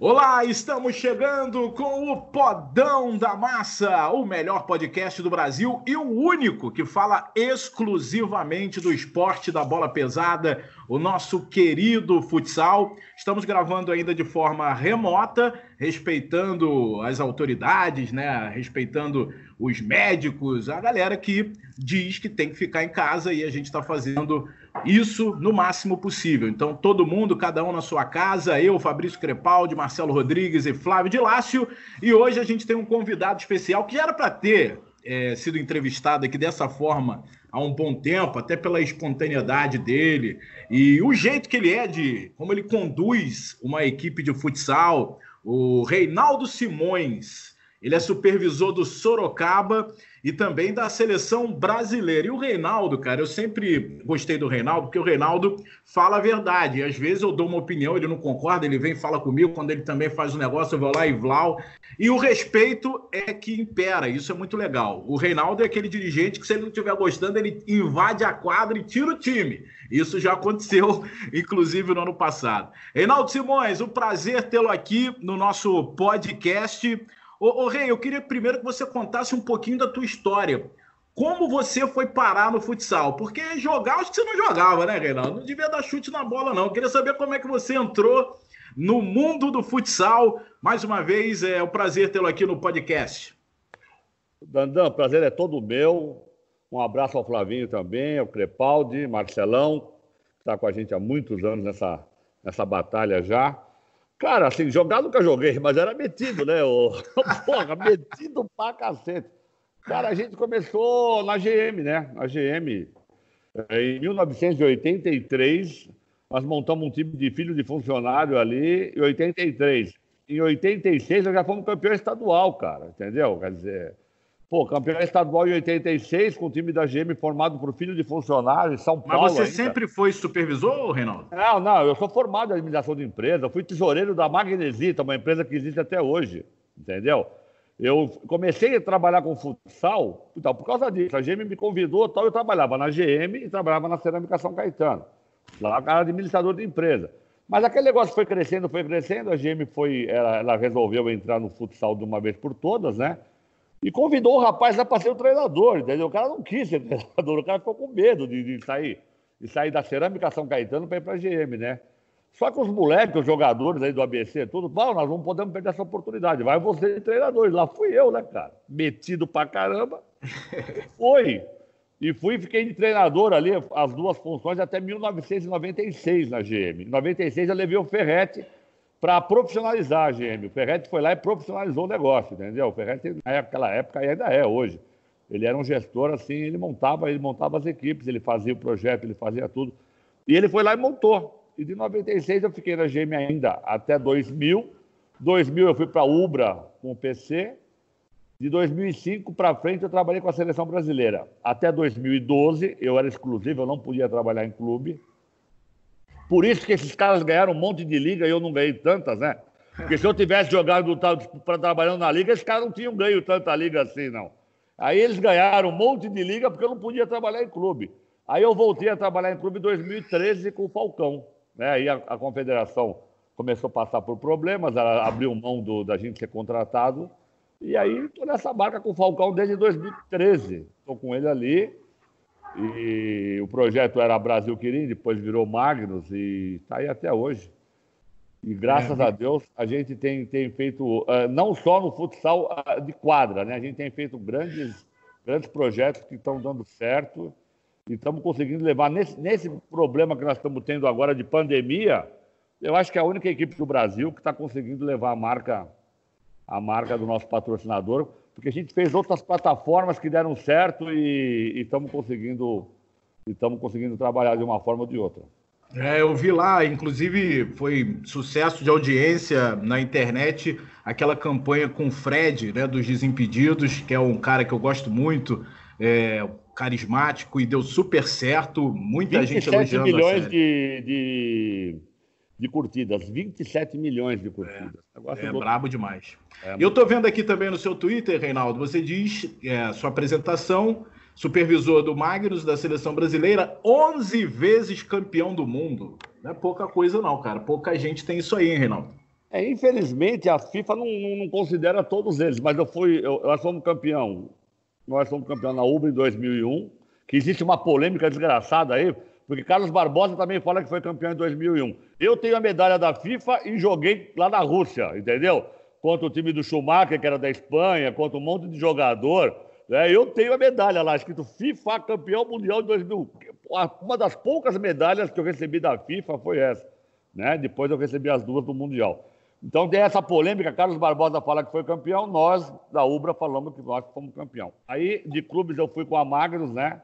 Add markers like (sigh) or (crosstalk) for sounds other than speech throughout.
Olá, estamos chegando com o Podão da Massa, o melhor podcast do Brasil e o único que fala exclusivamente do esporte da bola pesada, o nosso querido futsal. Estamos gravando ainda de forma remota, respeitando as autoridades, né? Respeitando os médicos, a galera que diz que tem que ficar em casa e a gente está fazendo isso no máximo possível. Então, todo mundo, cada um na sua casa, eu, Fabrício Crepaldi, Marcelo Rodrigues e Flávio de Lácio. E hoje a gente tem um convidado especial que era para ter é, sido entrevistado aqui dessa forma há um bom tempo, até pela espontaneidade dele e o jeito que ele é de como ele conduz uma equipe de futsal. O Reinaldo Simões, ele é supervisor do Sorocaba e também da seleção brasileira. E o Reinaldo, cara, eu sempre gostei do Reinaldo, porque o Reinaldo fala a verdade. E às vezes eu dou uma opinião, ele não concorda, ele vem e fala comigo. Quando ele também faz um negócio, eu vou lá e vlau. E o respeito é que impera, isso é muito legal. O Reinaldo é aquele dirigente que, se ele não estiver gostando, ele invade a quadra e tira o time. Isso já aconteceu, (laughs) inclusive, no ano passado. Reinaldo Simões, um prazer tê-lo aqui no nosso podcast. Ô, ô Rei, eu queria primeiro que você contasse um pouquinho da tua história. Como você foi parar no futsal? Porque jogar, acho que você não jogava, né, Reinaldo? Não devia dar chute na bola, não. Eu queria saber como é que você entrou no mundo do futsal. Mais uma vez, é um prazer tê-lo aqui no podcast. Dandan, prazer é todo meu. Um abraço ao Flavinho também, ao Crepaldi, Marcelão, que está com a gente há muitos anos nessa, nessa batalha já. Cara, assim, jogar nunca joguei, mas era metido, né? O... (laughs) Porra, metido pra cacete. Cara, a gente começou na GM, né? Na GM. Em 1983, nós montamos um time de filhos de funcionário ali, em 83. Em 86, nós já fomos campeão estadual, cara, entendeu? Quer dizer, Pô, campeão estadual em 86, com o time da GM formado por filho de funcionário em São Paulo. Mas você ainda. sempre foi supervisor, Reinaldo? Não, não, eu sou formado em administração de empresa, eu fui tesoureiro da Magnesita, uma empresa que existe até hoje, entendeu? Eu comecei a trabalhar com futsal então, por causa disso. A GM me convidou, tal, eu trabalhava na GM e trabalhava na Cerâmica São Caetano. Lá era administrador de empresa. Mas aquele negócio foi crescendo, foi crescendo, a GM foi, ela, ela resolveu entrar no futsal de uma vez por todas, né? E convidou o rapaz lá para ser o treinador, entendeu? O cara não quis ser (laughs) treinador, o cara ficou com medo de, de sair, de sair da Cerâmica São Caetano para ir para a GM, né? Só que os moleques, os jogadores aí do ABC, tudo, nós não podemos perder essa oportunidade. Vai você de treinador. Lá fui eu, né, cara? Metido pra caramba. (laughs) Foi. E fui e fiquei de treinador ali, as duas funções, até 1996 na GM. Em 96 eu levei o Ferretti para profissionalizar a GM. O Ferretti foi lá e profissionalizou o negócio, entendeu? O Ferretti, naquela época, e ainda é hoje. Ele era um gestor, assim, ele montava, ele montava as equipes, ele fazia o projeto, ele fazia tudo. E ele foi lá e montou. E de 96 eu fiquei na GM ainda até 2000. 2000 eu fui para Ubra com o PC. De 2005 para frente eu trabalhei com a seleção brasileira. Até 2012 eu era exclusivo, eu não podia trabalhar em clube. Por isso que esses caras ganharam um monte de liga e eu não ganhei tantas, né? Porque se eu tivesse jogado para trabalhando na liga, esses caras não tinham ganho tanta liga assim, não. Aí eles ganharam um monte de liga porque eu não podia trabalhar em clube. Aí eu voltei a trabalhar em clube em 2013 com o Falcão. Né? Aí a, a confederação começou a passar por problemas, ela abriu mão do, da gente ser contratado. E aí estou nessa marca com o Falcão desde 2013. Estou com ele ali. E o projeto era Brasil Quirim, depois virou Magnus e está aí até hoje. E graças é. a Deus a gente tem, tem feito, uh, não só no futsal uh, de quadra, né? A gente tem feito grandes, grandes projetos que estão dando certo e estamos conseguindo levar nesse, nesse problema que nós estamos tendo agora de pandemia. Eu acho que é a única equipe do Brasil que está conseguindo levar a marca, a marca do nosso patrocinador porque a gente fez outras plataformas que deram certo e estamos conseguindo estamos conseguindo trabalhar de uma forma ou de outra. É, eu vi lá, inclusive foi sucesso de audiência na internet, aquela campanha com o Fred, né, dos Desimpedidos, que é um cara que eu gosto muito, é, carismático e deu super certo, muita gente elogiando. milhões de, de de curtidas, 27 milhões de curtidas. É, é do... brabo demais. É, eu estou vendo aqui também no seu Twitter, Reinaldo, você diz, é, sua apresentação, supervisor do Magnus, da seleção brasileira, 11 vezes campeão do mundo. Não é pouca coisa não, cara. Pouca gente tem isso aí, hein, Reinaldo? É, infelizmente, a FIFA não, não, considera todos eles, mas eu fui, eu, nós fomos campeão, nós fomos campeão na UBA em 2001, que existe uma polêmica desgraçada aí, porque Carlos Barbosa também fala que foi campeão em 2001. Eu tenho a medalha da FIFA e joguei lá na Rússia, entendeu? Contra o time do Schumacher, que era da Espanha, contra um monte de jogador. Né? Eu tenho a medalha lá, escrito FIFA campeão mundial de 2001. Uma das poucas medalhas que eu recebi da FIFA foi essa. Né? Depois eu recebi as duas do Mundial. Então tem essa polêmica, Carlos Barbosa fala que foi campeão, nós da Ubra falamos que nós fomos campeão. Aí de clubes eu fui com a Magros, né?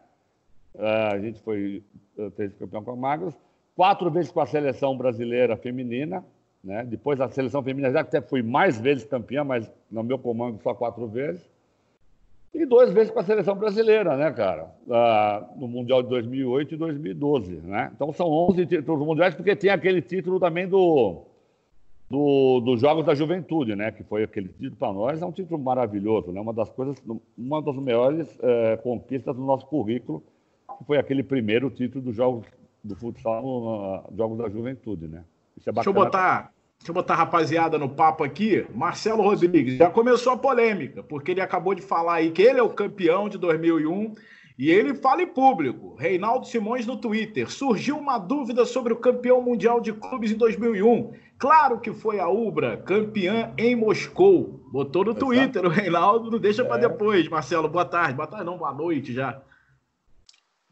Uh, a gente foi fez campeão com a Magros, quatro vezes com a seleção brasileira feminina, né? Depois a seleção feminina já até fui mais vezes campeã, mas no meu comando só quatro vezes. E duas vezes com a seleção brasileira, né, cara? Uh, no Mundial de 2008 e 2012, né? Então são 11 títulos mundiais, porque tem aquele título também do, do, dos Jogos da Juventude, né? Que foi aquele título para nós, é um título maravilhoso, né? Uma das coisas, uma das maiores é, conquistas do nosso currículo que foi aquele primeiro título dos Jogos do futsal nos Jogos da Juventude, né? Isso é bacana. Deixa eu botar, deixa eu botar a rapaziada no papo aqui. Marcelo Rodrigues, já começou a polêmica, porque ele acabou de falar aí que ele é o campeão de 2001 e ele fala em público. Reinaldo Simões no Twitter. Surgiu uma dúvida sobre o campeão mundial de clubes em 2001. Claro que foi a Ubra, campeã em Moscou. Botou no Exato. Twitter o Reinaldo, não deixa é. para depois. Marcelo, boa tarde. Boa tarde, não, boa noite já.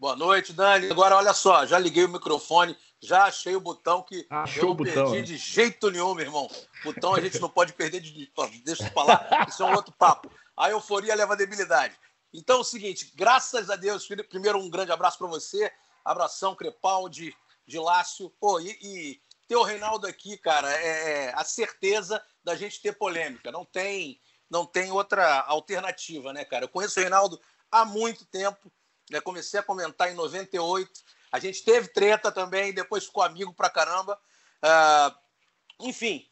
Boa noite, Dani. Agora, olha só, já liguei o microfone, já achei o botão que Achou eu não botão, perdi né? de jeito nenhum, meu irmão. Botão a gente não pode perder de. Deixa eu falar, isso é um outro papo. A euforia leva a debilidade. Então é o seguinte, graças a Deus, primeiro um grande abraço para você, abração Crepaldi, de Lácio. Pô, e, e ter o Reinaldo aqui, cara, é, é a certeza da gente ter polêmica. Não tem, não tem outra alternativa, né, cara? Eu conheço o Reinaldo há muito tempo né? Comecei a comentar em 98. A gente teve treta também, depois ficou amigo pra caramba. Uh, enfim,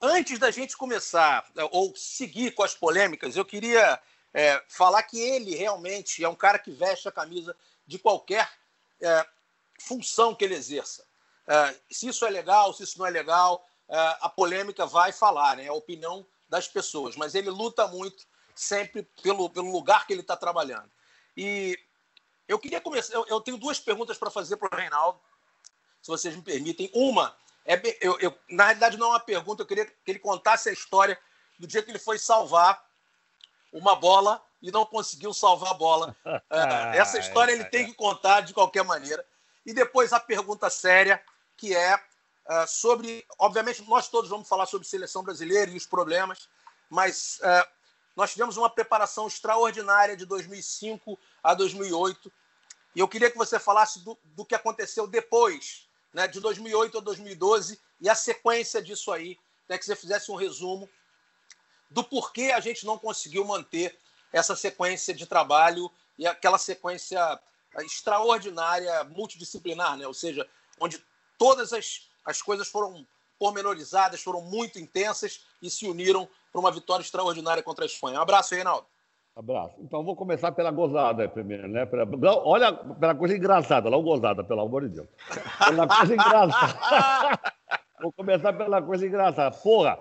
antes da gente começar é, ou seguir com as polêmicas, eu queria é, falar que ele realmente é um cara que veste a camisa de qualquer é, função que ele exerça. É, se isso é legal, se isso não é legal, é, a polêmica vai falar, né? É a opinião das pessoas. Mas ele luta muito sempre pelo, pelo lugar que ele está trabalhando. E eu queria começar. Eu, eu tenho duas perguntas para fazer para o Reinaldo, se vocês me permitem. Uma, é, eu, eu, na realidade, não é uma pergunta, eu queria que ele contasse a história do dia que ele foi salvar uma bola e não conseguiu salvar a bola. (laughs) É, essa história ele tem que contar de qualquer maneira. E depois a pergunta séria, que é sobre. Obviamente, nós todos vamos falar sobre seleção brasileira e os problemas, mas nós tivemos uma preparação extraordinária de 2005 a 2008 e eu queria que você falasse do, do que aconteceu depois, né, de 2008 a 2012, e a sequência disso aí, né, que você fizesse um resumo do porquê a gente não conseguiu manter essa sequência de trabalho e aquela sequência extraordinária, multidisciplinar, né? ou seja, onde todas as, as coisas foram pormenorizadas, foram muito intensas e se uniram para uma vitória extraordinária contra a Espanha. Um abraço, Reinaldo. Abraço. Então, vou começar pela gozada primeiro, né? Pela, olha, pela coisa engraçada, lá gozada, pelo amor de Deus. Pela coisa engraçada. (laughs) vou começar pela coisa engraçada. Porra,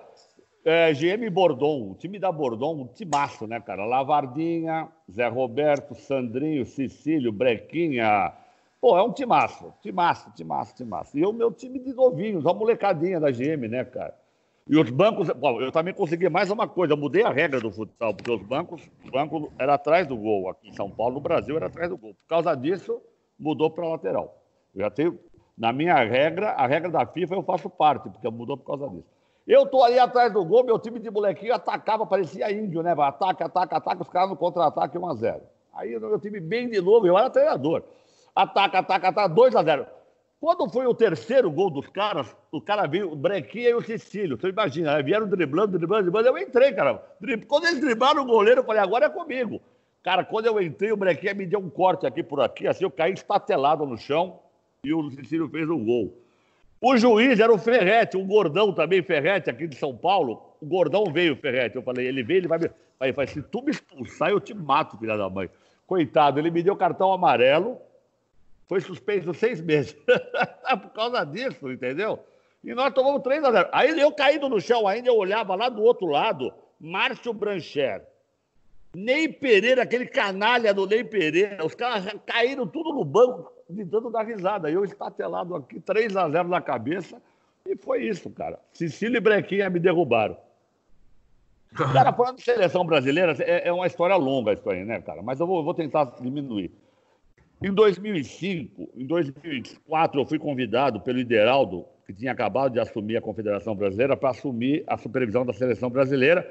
é, GM Bordon, o time da Bordon, um timaço, né, cara? Lavardinha, Zé Roberto, Sandrinho, Cecílio, Brequinha. Pô, é um timaço, timaço, timaço, timaço. E o meu time de novinhos, a molecadinha da GM, né, cara? E os bancos, bom, eu também consegui mais uma coisa, eu mudei a regra do futsal, porque os bancos, o banco era atrás do gol, aqui em São Paulo, no Brasil, era atrás do gol. Por causa disso, mudou para lateral. Eu já tenho, na minha regra, a regra da FIFA eu faço parte, porque mudou por causa disso. Eu tô ali atrás do gol, meu time de molequinho atacava, parecia índio, né? Ataca, ataca, ataca, os caras no contra-ataque 1x0. Aí o meu time bem de novo, eu era treinador. Ataca, ataca, ataca, 2x0. Quando foi o terceiro gol dos caras, o cara veio, o Brequinha e o Cecílio. Você imagina, vieram driblando, driblando, driblando. Eu entrei, cara. Quando eles driblaram o goleiro, eu falei, agora é comigo. Cara, quando eu entrei, o Brequinha me deu um corte aqui por aqui, assim, eu caí estatelado no chão e o Cecílio fez o gol. O juiz era o Ferrete, um gordão também, Ferrete, aqui de São Paulo. O gordão veio, Ferrete. Eu falei, ele veio, ele vai me. Aí, se tu me expulsar, eu te mato, filha da mãe. Coitado, ele me deu cartão amarelo foi suspenso seis meses (laughs) por causa disso, entendeu? E nós tomamos 3 a 0. Aí eu caído no chão ainda, eu olhava lá do outro lado, Márcio Brancher. Ney Pereira, aquele canalha do Ney Pereira, os caras caíram tudo no banco, tentando dar risada. Eu estatelado aqui, 3 a 0 na cabeça, e foi isso, cara. Cecília e Brequinha me derrubaram. (laughs) Cara, falando de seleção brasileira, é, é, uma história longa isso aí, né, cara? Mas eu vou, vou tentar diminuir. Em 2005, em 2004, eu fui convidado pelo Ideraldo, que tinha acabado de assumir a Confederação Brasileira, para assumir a supervisão da seleção brasileira,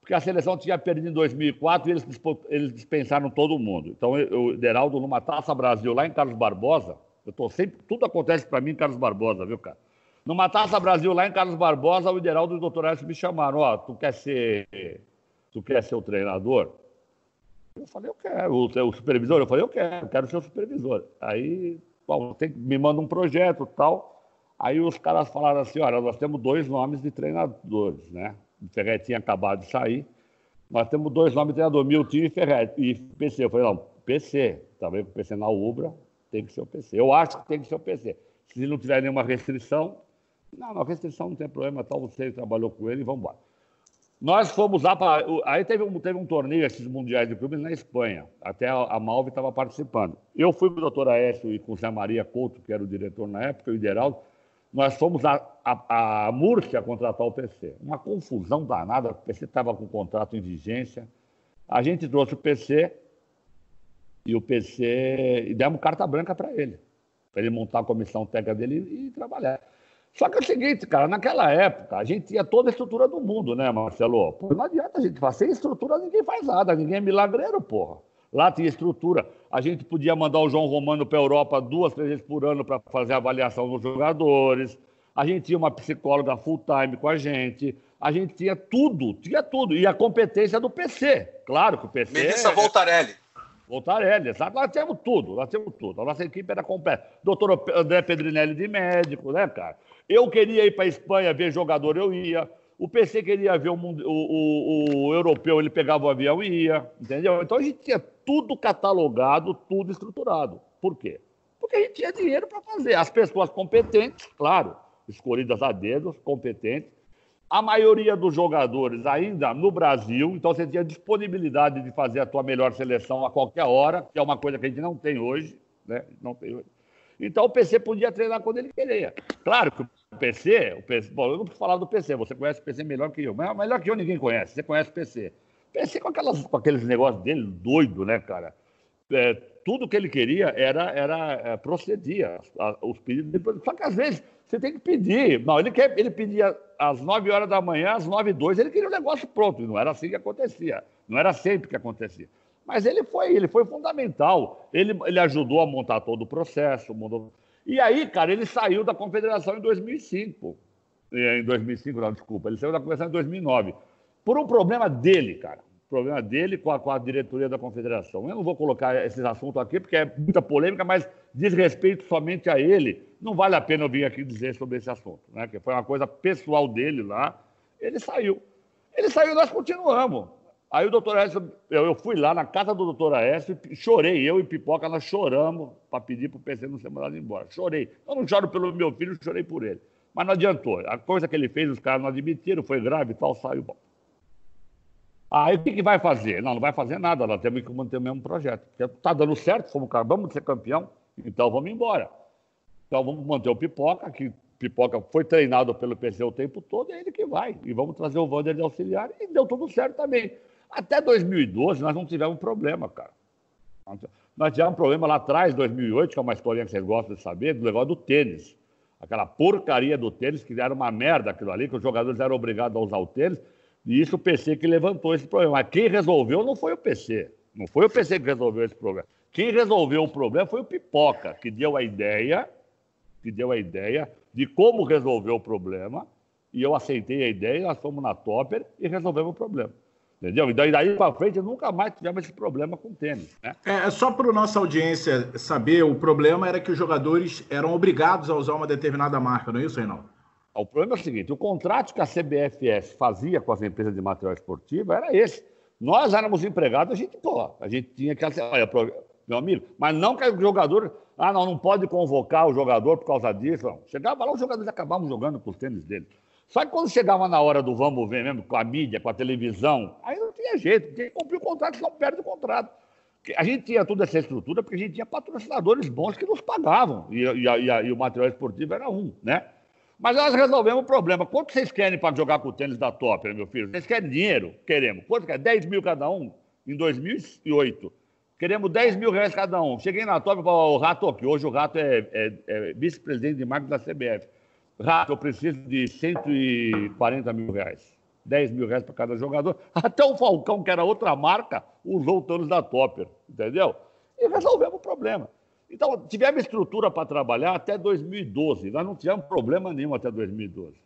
porque a seleção tinha perdido em 2004 e eles, eles dispensaram todo mundo. Então, o Ideraldo, numa Taça Brasil, lá em Carlos Barbosa, eu tô sempre, tudo acontece para mim em Carlos Barbosa, viu, cara? Numa Taça Brasil, lá em Carlos Barbosa, o Ideraldo e o Edson me chamaram, ó, oh, tu quer ser, tu quer ser o treinador? Eu falei, eu quero. O, o supervisor? Eu falei, eu quero, quero ser o supervisor. Aí, bom, tem, me manda um projeto tal. Aí os caras falaram assim, olha, nós temos dois nomes de treinadores, né? O Ferretti tinha acabado de sair. Nós temos dois nomes de treinador, Milton e Ferretti. E PC. Eu falei, não, PC. Também com PC na Ubra, tem que ser o PC. Eu acho que tem que ser o PC. Se não tiver nenhuma restrição, não, não, restrição não tem problema, tal, você trabalhou com ele, vamos embora. Nós fomos lá para. Aí teve um, teve um torneio, esses mundiais de clubes, na Espanha. Até a, a Malve estava participando. Eu fui com o doutor Aécio e com o Zé Maria Couto, que era o diretor na época, o Ideraldo. Nós fomos a, a, a Múrcia contratar o PC. Uma confusão danada, o PC estava com o contrato em vigência. A gente trouxe o PC e o PC. E demos carta branca para ele, para ele montar a comissão técnica dele e, e trabalhar. Só que é o seguinte, cara, naquela época a gente tinha toda a estrutura do mundo, né, Marcelo? Pô, não adianta a gente fazer sem estrutura, ninguém faz nada, ninguém é milagreiro, porra. Lá tinha estrutura. A gente podia mandar o João Romano para a Europa duas, três vezes por ano para fazer avaliação dos jogadores. A gente tinha uma psicóloga full time com a gente. A gente tinha tudo, tinha tudo. E a competência do PC. Claro que o PC. Melissa é... Voltarelli. Voltarelli, exato. Nós temos tudo, nós temos tudo. A nossa equipe era completa. Doutor André Pedrinelli de médico, né, cara? Eu queria ir para a Espanha ver jogador, eu ia. O PC queria ver o, o, o, europeu, ele pegava o avião e ia, entendeu? Então a gente tinha tudo catalogado, tudo estruturado. Por quê? Porque a gente tinha dinheiro para fazer. As pessoas competentes, claro, escolhidas a dedos, competentes. A maioria dos jogadores ainda no Brasil, então você tinha disponibilidade de fazer a tua melhor seleção a qualquer hora, que é uma coisa que a gente não tem hoje, né? Não tem hoje. Então o PC podia treinar quando ele queria. Claro que o PC, o PC bom, eu não vou falar do PC, você conhece o PC melhor que eu, mas melhor que eu ninguém conhece, você conhece o PC. PC com, aquelas, com aqueles negócios dele doido, né, cara? É, tudo que ele queria era, era é, procedia a, os pedidos. Só que às vezes você tem que pedir. Não, ele, quer, ele pedia às 9 horas da manhã, às 9 e 2, ele queria o negócio pronto. E não era assim que acontecia. Não era sempre que acontecia. Mas ele foi, ele foi fundamental. Ele, ele ajudou a montar todo o processo. Montou... E aí, cara, ele saiu da confederação em 2005. Em 2005, não, desculpa. Ele saiu da confederação em 2009. Por um problema dele, cara. Problema dele com a, com a diretoria da confederação. Eu não vou colocar esses assuntos aqui, porque é muita polêmica, mas diz respeito somente a ele. Não vale a pena eu vir aqui dizer sobre esse assunto, né? Que foi uma coisa pessoal dele lá. Ele saiu. Ele saiu nós continuamos. Aí o doutor Aécio, eu, fui lá na casa do doutor Aécio, chorei, eu e Pipoca, nós choramos para pedir para o PC não ser mandado embora. Chorei. Eu não choro pelo meu filho, chorei por ele. Mas não adiantou. A coisa que ele fez, os caras não admitiram, foi grave e tal, saiu bom. Aí o que, que vai fazer? Não, não vai fazer nada, nós temos que manter o mesmo projeto. Está dando certo, fomos, vamos ser campeão, então vamos embora. Então vamos manter o Pipoca, que Pipoca foi treinado pelo PC o tempo todo, é ele que vai. E vamos trazer o Wander de auxiliar, e deu tudo certo também. Até 2012 nós não tivemos problema, cara. Nós tivemos um problema lá atrás, 2008, que é uma história que vocês gostam de saber, do negócio do tênis. Aquela porcaria do tênis, que era uma merda aquilo ali, que os jogadores eram obrigados a usar o tênis, e isso o PC que levantou esse problema. Mas quem resolveu não foi o PC. Não foi o PC que resolveu esse problema. Quem resolveu o problema foi o Pipoca, que deu a ideia, que deu a ideia de como resolver o problema, e eu aceitei a ideia, nós fomos na Topper e resolvemos o problema. Entendeu? E daí, daí para frente nunca mais tivemos esse problema com tênis. Né? É, é só para a nossa audiência saber, o problema era que os jogadores eram obrigados a usar uma determinada marca, não é isso, Reinaldo? O problema é o seguinte: o contrato que a CBFS fazia com as empresas de material esportivo era esse. Nós éramos empregados, a gente, pô, a gente tinha que. Olha, meu amigo, mas não que o jogador. Ah, não, não pode convocar o jogador por causa disso. Não. Chegava lá, os jogadores acabavam jogando com os tênis dele. Só que quando chegava na hora do vamos ver mesmo, com a mídia, com a televisão, aí não tinha jeito, tinha que cumprir o contrato, senão perde o contrato. A gente tinha toda essa estrutura porque a gente tinha patrocinadores bons que nos pagavam, e, e, e, e o material esportivo era um, né? Mas nós resolvemos o problema. Quanto vocês querem para jogar com o tênis da Top, meu filho? Vocês querem dinheiro? Queremos. Quanto quer? 10 mil cada um em 2008. Queremos 10 mil reais cada um. Cheguei na Top e falei, o Rato aqui. Hoje o Rato é, é, é vice-presidente de marketing da CBF. Rato, eu preciso de 140 mil reais. 10 mil reais para cada jogador. Até o Falcão, que era outra marca, usou o tênis da Topper, entendeu? E resolvemos o problema. Então, tivemos estrutura para trabalhar até 2012. Nós não tivemos problema nenhum até 2012.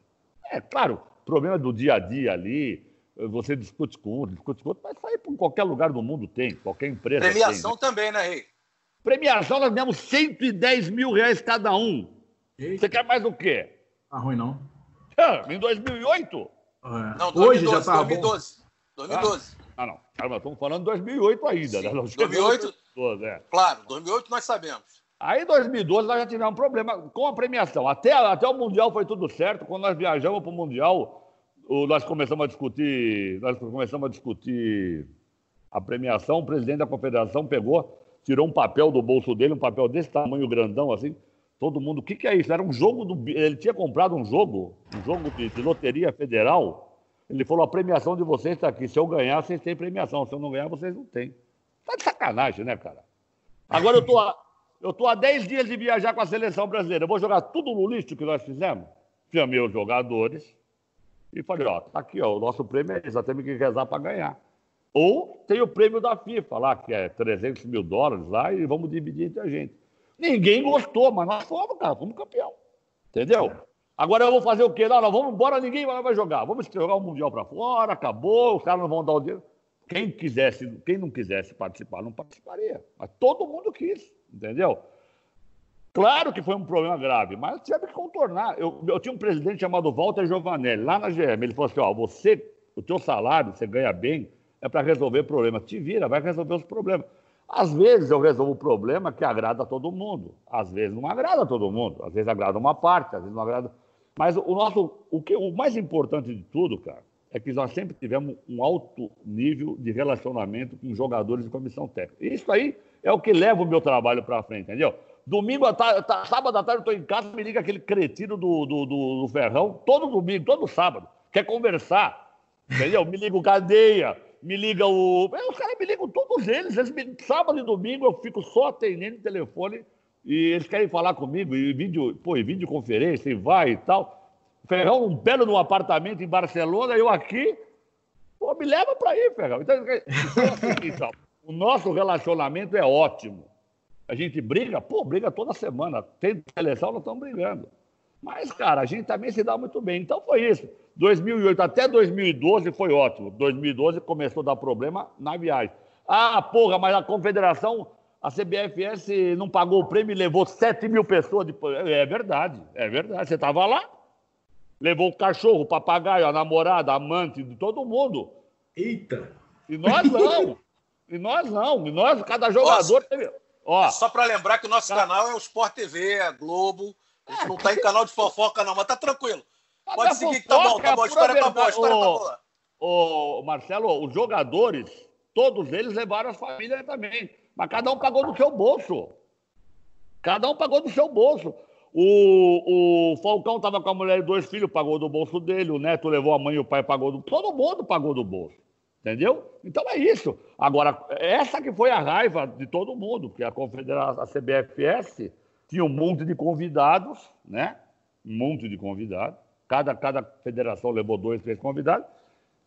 É claro, problema do dia a dia ali, você discute com um, discute com outro, mas sair para qualquer lugar do mundo tem, qualquer empresa Premiação tem, né? também, né, Rei? Premiação, nós demos 110 mil reais cada um. Eita. Você quer mais o quê? Tá ruim, não. É, em 2008? É. Não, 2012, Hoje já tá 2012. Bom. 2012. Ah, não. Caramba, estamos falando de 2008 ainda. Né? 2008, 2012, é. Claro, 2008 nós sabemos. Aí em 2012 nós já tivemos um problema com a premiação. Até, até o Mundial foi tudo certo. Quando nós viajamos para o Mundial, nós começamos a discutir, nós começamos a discutir a premiação, o presidente da confederação pegou, tirou um papel do bolso dele, um papel desse tamanho grandão assim. Todo mundo, o que, que é isso? Era um jogo do. Ele tinha comprado um jogo, um jogo de, de loteria federal. Ele falou: a premiação de vocês está aqui. Se eu ganhar, vocês têm premiação. Se eu não ganhar, vocês não têm. Tá de sacanagem, né, cara? Agora eu tô, a, eu tô há 10 dias de viajar com a seleção brasileira. Eu vou jogar tudo no lixo que nós fizemos? Chamei os jogadores e falei, ó, tá aqui, ó, o nosso prêmio é isso, nós temos que rezar para ganhar. Ou tem o prêmio da FIFA lá, que é 300 mil dólares lá, e vamos dividir entre a gente. Ninguém gostou, mas nós fomos, cara, fomos campeão. Entendeu? Agora eu vou fazer o quê? Não, não, vamos embora, ninguém vai jogar. Vamos jogar o Mundial para fora, acabou, os caras não vão dar o dinheiro. Quem quisesse, quem não quisesse participar, não participaria. Mas todo mundo quis, entendeu? Claro que foi um problema grave, mas tive que contornar. Eu, eu tinha um presidente chamado Walter Giovanelli, lá na GM. Ele falou assim: ó, você, o teu salário, você ganha bem, é para resolver problemas. Te vira, vai resolver os problemas. Às vezes eu resolvo o problema que agrada a todo mundo. Às vezes não agrada a todo mundo. Às vezes agrada uma parte, às vezes não agrada. Mas o nosso, o, que, o mais importante de tudo, cara, é que nós sempre tivemos um alto nível de relacionamento com jogadores de comissão técnica. Isso aí é o que leva o meu trabalho para frente, entendeu? Domingo, à tarde, sábado à tarde, eu estou em casa, me liga aquele cretino do, do, do, do, Ferrão, todo domingo, todo sábado, quer conversar, entendeu? Me liga o Cadeia, me liga o. Os caras me ligam todos eles, eles me... sábado e domingo eu fico só atendendo telefone e eles querem falar comigo, e vídeo, pô, e videoconferência, e vai e tal. Ferrão, um belo num apartamento em Barcelona, eu aqui, pô, me leva para aí, Ferrão. Então, então, o nosso relacionamento é ótimo. A gente briga, pô, briga toda semana. Tem seleção, nós estamos brigando. Mas, cara, a gente também se dá muito bem. Então foi isso. 2008 até 2012 foi ótimo. 2012 começou a dar problema na viagem. Ah, porra, mas a confederação, a CBFS não pagou o prêmio e levou 7 mil pessoas. De... É verdade, é verdade. Você estava lá? Levou o cachorro, o papagaio, a namorada, a amante de todo mundo. Eita! E nós não. (laughs) e nós não. E nós, cada jogador teve. Ó, é só para lembrar que o nosso cara... canal é o Sport TV, a Globo. A gente é, não está em canal de fofoca, não, mas tá tranquilo. Pode seguir que tá bom, tá bom. A história tá tá. Ô, Marcelo, os jogadores, todos eles levaram as famílias também. Mas cada um pagou do seu bolso. Cada um pagou do seu bolso. O, o Falcão estava com a mulher e dois filhos, pagou do bolso dele. O neto levou a mãe e o pai pagou do. Todo mundo pagou do bolso. Entendeu? Então é isso. Agora, essa que foi a raiva de todo mundo, porque a Confederação, a CBFS, tinha um monte de convidados, né? Um monte de convidados. Cada, cada federação levou dois, três convidados.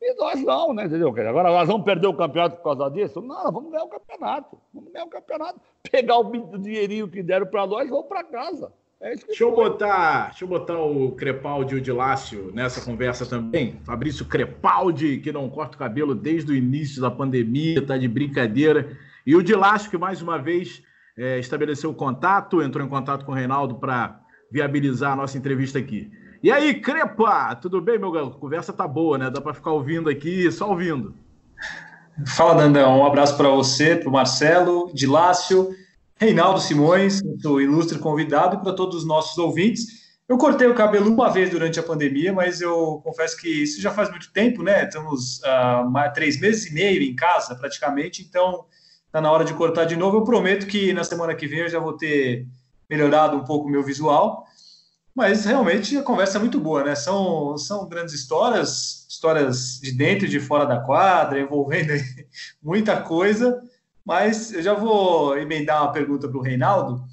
E nós não, né? Entendeu? Agora nós vamos perder o campeonato por causa disso? Não, vamos ganhar o campeonato. Vamos ganhar o campeonato. Pegar o dinheirinho que deram para nós e vamos para casa. É deixa, eu botar, deixa eu botar o Crepaldi e o Dilácio nessa conversa também. Fabrício Crepaldi, que não corta o cabelo desde o início da pandemia, tá de brincadeira. E o Dilácio, que mais uma vez é, estabeleceu o contato, entrou em contato com o Reinaldo para viabilizar a nossa entrevista aqui. E aí, Crepa, tudo bem, meu? A conversa tá boa, né? Dá para ficar ouvindo aqui, só ouvindo. Fala, Dandão. Um abraço para você, para o Marcelo, Dilácio Reinaldo Simões, o ilustre convidado, e para todos os nossos ouvintes. Eu cortei o cabelo uma vez durante a pandemia, mas eu confesso que isso já faz muito tempo, né? Estamos há uh, três meses e meio em casa, praticamente, então está na hora de cortar de novo. Eu prometo que na semana que vem eu já vou ter melhorado um pouco o meu visual. Mas realmente a conversa é muito boa, né? São, são grandes histórias, histórias de dentro e de fora da quadra, envolvendo (laughs) muita coisa. Mas eu já vou emendar uma pergunta para o Reinaldo,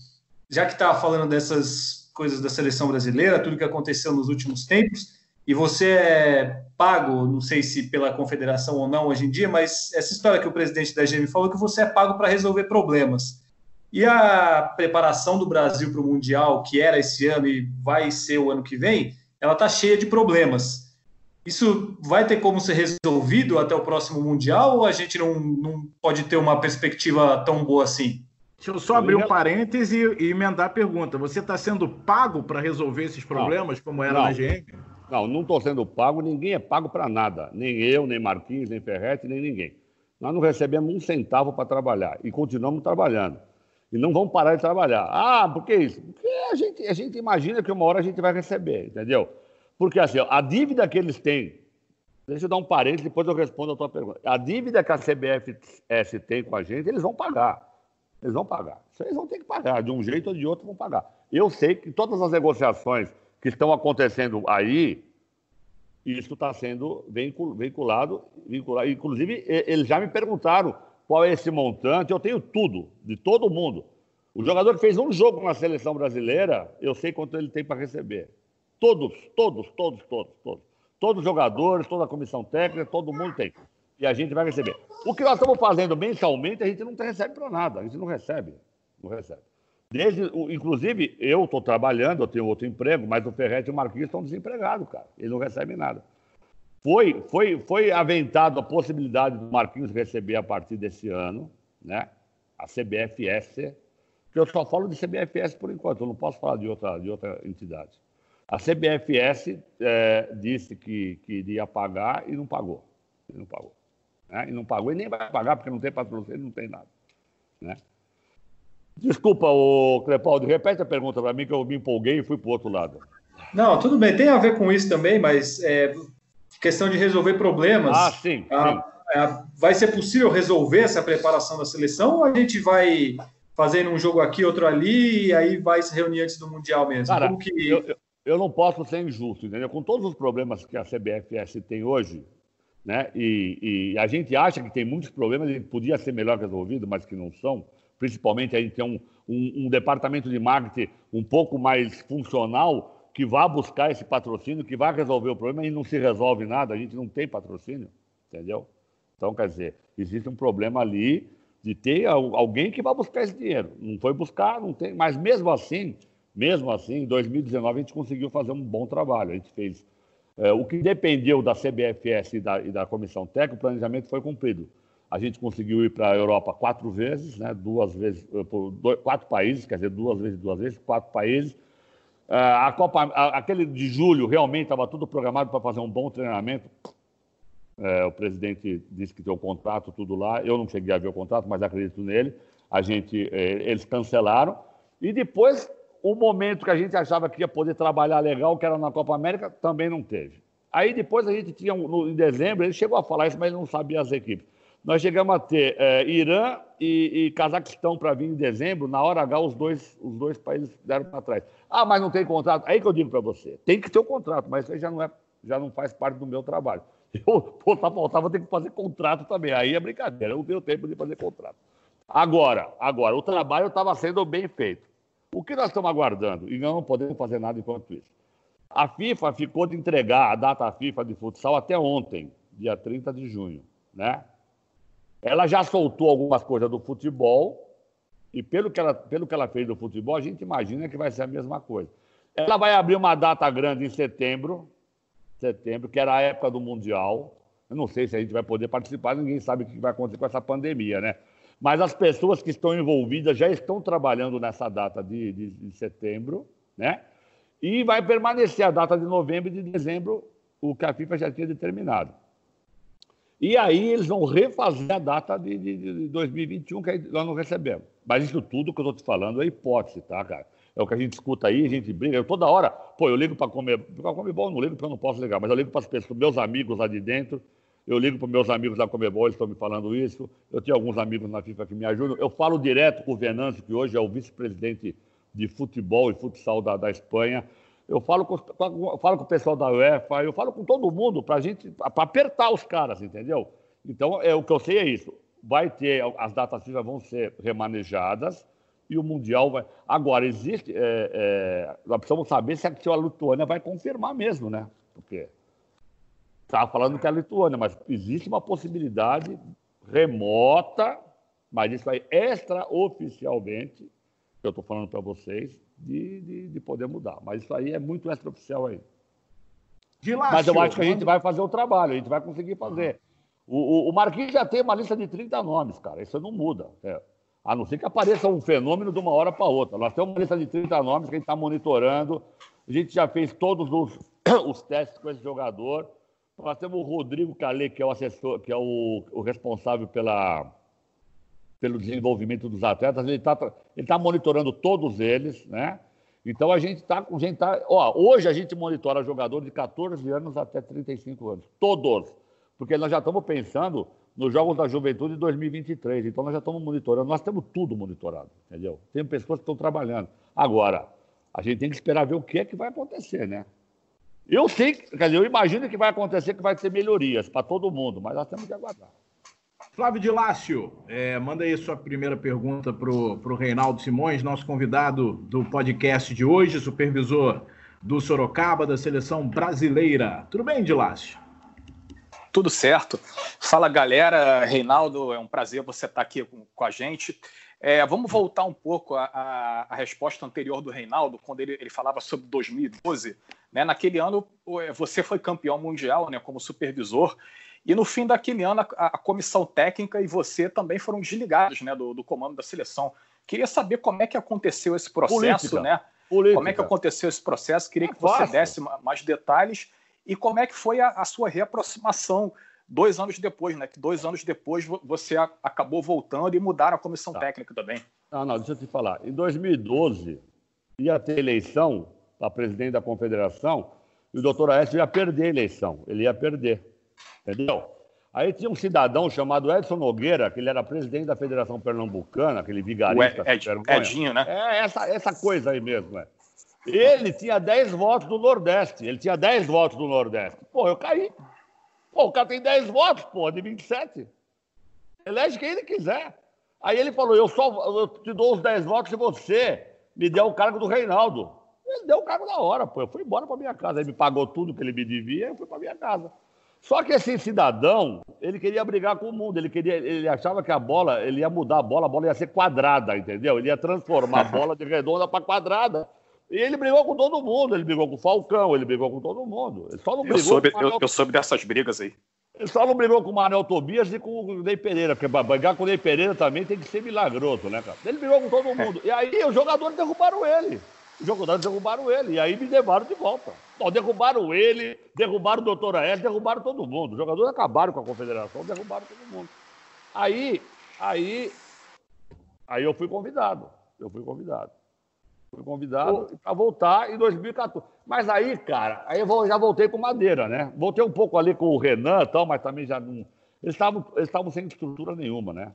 já que está falando dessas coisas da seleção brasileira, tudo que aconteceu nos últimos tempos, e você é pago, não sei se pela confederação ou não hoje em dia, mas essa história que o presidente da GM falou que você é pago para resolver problemas. E a preparação do Brasil para o Mundial, que era esse ano e vai ser o ano que vem, ela está cheia de problemas. Isso vai ter como ser resolvido até o próximo Mundial ou a gente não, não pode ter uma perspectiva tão boa assim? Deixa eu só abrir um parêntese e, emendar a pergunta. Você está sendo pago para resolver esses problemas, não, como era não, na GM? Não, não estou sendo pago, ninguém é pago para nada. Nem eu, nem Marquinhos, nem Ferretti, nem ninguém. Nós não recebemos um centavo para trabalhar e continuamos trabalhando. E não vamos parar de trabalhar. Ah, por que isso? Porque a gente, a gente imagina que uma hora a gente vai receber, entendeu? Porque assim, a dívida que eles têm, deixa eu dar um parênteses, depois eu respondo a tua pergunta. A dívida que a CBFS tem com a gente, eles vão pagar. Eles vão pagar. Eles vão ter que pagar, de um jeito ou de outro vão pagar. Eu sei que todas as negociações que estão acontecendo aí, isso está sendo veiculado, vinculado. Inclusive, eles já me perguntaram qual é esse montante, eu tenho tudo, de todo mundo. O jogador que fez um jogo na seleção brasileira, eu sei quanto ele tem para receber. Todos, todos, todos, todos, todos. Todos os jogadores, toda a comissão técnica, todo mundo tem. E a gente vai receber. O que nós estamos fazendo mensalmente, a gente não recebe para nada. A gente não recebe. Não recebe. Desde, inclusive, eu estou trabalhando, eu tenho outro emprego, mas o Ferretti e o Marquinhos estão desempregados, cara. Eles não recebem nada. Foi, foi, foi aventado a possibilidade do Marquinhos receber a partir desse ano, né? A CBFS, que eu só falo de CBFS por enquanto, eu não posso falar de outra, de outra entidade. A CBFS é, disse que, que iria pagar e não pagou. E não pagou. Né? E não pagou e nem vai pagar porque não tem patrocínio, não tem nada. Né? Desculpa, o Crepaldi, repete a pergunta para mim que eu me empolguei e fui para o outro lado. Não, tudo bem, tem a ver com isso também, mas é, questão de resolver problemas. Ah, sim. A, sim. A, vai ser possível resolver essa preparação da seleção ou a gente vai fazendo um jogo aqui, outro ali, e aí vai se reunir antes do Mundial mesmo? Cara, que... eu, eu, eu, não posso ser injusto, entendeu? Com todos os problemas que a CBFS tem hoje, né? E, e a gente acha que tem muitos problemas e podia ser melhor resolvido, mas que não são. Principalmente a gente tem um, um, um departamento de marketing um pouco mais funcional que vá buscar esse patrocínio, que vai resolver o problema e não se resolve nada, a gente não tem patrocínio, entendeu? Então, quer dizer, existe um problema ali de ter alguém que vai buscar esse dinheiro. Não foi buscar, não tem, mas mesmo assim, mesmo assim, em 2019 a gente conseguiu fazer um bom trabalho. A gente fez é, o que dependeu da CBFS e da, e da Comissão Técnica, o planejamento foi cumprido. A gente conseguiu ir para a Europa quatro vezes, né, duas vezes, dois, quatro países, quer dizer, duas vezes, duas vezes, quatro países a Copa, aquele de julho, realmente estava tudo programado para fazer um bom treinamento. É, o presidente disse que tem o contrato, tudo lá. Eu não cheguei a ver o contrato, mas acredito nele. A gente, é, eles cancelaram. E depois, o momento que a gente achava que ia poder trabalhar legal, que era na Copa América, também não teve. Aí depois a gente tinha, no, em dezembro, ele chegou a falar isso, mas ele não sabia as equipes. Nós chegamos a ter é, Irã e, e Cazaquistão para vir em dezembro, na hora H os dois, os dois países deram para trás. Ah, mas não tem contrato. Aí que eu digo para você, tem que ter o um contrato, mas isso já não, é, já não faz parte do meu trabalho. (laughs) Eu, pô, tá faltava, ter que fazer contrato também. Aí é brincadeira, eu não tenho tempo de fazer contrato. Agora, agora, o trabalho estava sendo bem feito. O que nós estamos aguardando? E não podemos fazer nada enquanto isso. A FIFA ficou de entregar a data FIFA de futsal até ontem, dia 30 de junho, né? Ela já soltou algumas coisas do futebol, e pelo que, ela, pelo que ela fez do futebol, a gente imagina que vai ser a mesma coisa. Ela vai abrir uma data grande em setembro, setembro, que era a época do Mundial. Eu não sei se a gente vai poder participar, ninguém sabe o que vai acontecer com essa pandemia, né? Mas as pessoas que estão envolvidas já estão trabalhando nessa data de, de, de setembro, né? E vai permanecer a data de novembro e de dezembro, o que a FIFA já tinha determinado. E aí eles vão refazer a data de, de, de 2021, que nós não recebemos. Mas isso tudo que eu estou te falando é hipótese, tá, cara? É o que a gente escuta aí, a gente briga. Eu toda hora, pô, eu ligo para comer. Para comer bom, não ligo porque eu não posso ligar, mas eu ligo para pessoas, meus amigos lá de dentro. Eu ligo para meus amigos da Comebol, eles estão me falando isso. Eu tenho alguns amigos na FIFA que me ajudam. Eu falo direto com o Venâncio, que hoje é o vice-presidente de futebol e futsal da, da Espanha. Eu falo com, falo com o pessoal da UEFA, eu falo com todo mundo para gente, para apertar os caras, entendeu? Então, é, o que eu sei é isso. Vai ter, as datas FIFA vão ser remanejadas e o Mundial vai. Agora, existe. É, é, nós precisamos saber se a, se a Lituânia vai confirmar mesmo, né? Porque estava falando que é a Lituânia, mas existe uma possibilidade remota, mas isso aí extraoficialmente, que eu estou falando para vocês, de, de, de, poder mudar. Mas isso aí é muito extraoficial aí. mas eu acho que a gente vai fazer o trabalho, a gente vai conseguir fazer. O, o, o Marquinhos já tem uma lista de 30 nomes, cara. Isso não muda. É. A não ser que apareça um fenômeno de uma hora para outra. Nós temos uma lista de 30 nomes que a gente está monitorando. A gente já fez todos os, (coughs) os testes com esse jogador. Nós temos o Rodrigo Calê, que é o assessor, que é o, o responsável pela, pelo desenvolvimento dos atletas. Ele está ele tá monitorando todos eles, né? Então a gente está. Tá, ó, hoje a gente monitora jogadores de 14 anos até 35 anos. Todos porque nós já estamos pensando nos Jogos da Juventude de 2023. Então, nós já estamos monitorando. Nós temos tudo monitorado, entendeu? Tem pessoas que estão trabalhando. Agora, a gente tem que esperar ver o que é que vai acontecer, né? Eu sei, quer dizer, eu imagino que vai acontecer que vai ter melhorias para todo mundo, mas nós temos que aguardar. Flávio de Lácio, é, manda aí sua primeira pergunta para o Reinaldo Simões, nosso convidado do podcast de hoje, supervisor do Sorocaba, da seleção brasileira. Tudo bem, de Lácio? Tudo certo. Fala galera, Reinaldo, é um prazer você estar aqui com, com a gente. É, vamos voltar um pouco à, resposta anterior do Reinaldo, quando ele, ele falava sobre 2012. Né? Naquele ano, você foi campeão mundial né, como supervisor, e no fim daquele ano, a, a comissão técnica e você também foram desligados né, do, do, comando da seleção. Queria saber como é que aconteceu esse processo, Política. né? Política. Como é que aconteceu esse processo? Queria é que você desse mais detalhes e como é que foi a, a sua reaproximação dois anos depois, né? Que dois anos depois você acabou voltando e mudaram a comissão tá. técnica também. Não, não, deixa eu te falar. Em 2012, ia ter eleição para presidente da confederação e o doutor Aécio ia perder a eleição. Ele ia perder. Entendeu? Aí tinha um cidadão chamado Edson Nogueira, que ele era presidente da Federação Pernambucana, aquele vigarista. O Ed, Edinho, né? É essa, essa coisa aí mesmo, é. Ele tinha 10 votos do Nordeste. Ele tinha 10 votos do Nordeste. Pô, eu caí. Pô, o cara tem 10 votos, pô, de 27. Elege quem ele quiser. Aí ele falou: eu só eu te dou os 10 votos se você me der o cargo do Reinaldo. Ele deu o cargo na hora, pô. Eu fui embora para minha casa. Ele me pagou tudo que ele me devia e eu fui para minha casa. Só que esse cidadão, ele queria brigar com o mundo. Ele queria, ele achava que a bola, ele ia mudar a bola, a bola ia ser quadrada, entendeu? Ele ia transformar a (laughs) bola de redonda para quadrada. E ele brigou com todo mundo, ele brigou com o Falcão, ele brigou com todo mundo. Ele só não brigou eu soube, com eu, eu soube dessas brigas aí. Ele só não brigou com o Manel Tobias e com o Ney Pereira, porque para brigar com o Ney Pereira também tem que ser milagroso, né, cara? Ele brigou com todo mundo. E aí os jogadores derrubaram ele. Os jogadores derrubaram ele. E aí me levaram de volta. Bom, derrubaram ele, derrubaram o doutor Aécio, derrubaram todo mundo. Os jogadores acabaram com a confederação, derrubaram todo mundo. Aí, aí, aí eu fui convidado. Eu fui convidado. Fui convidado para voltar em 2014. Mas aí, cara, aí eu já voltei com Madeira, né? Voltei um pouco ali com o Renan e tal, mas também já não. Eles estavam eles sem estrutura nenhuma, né?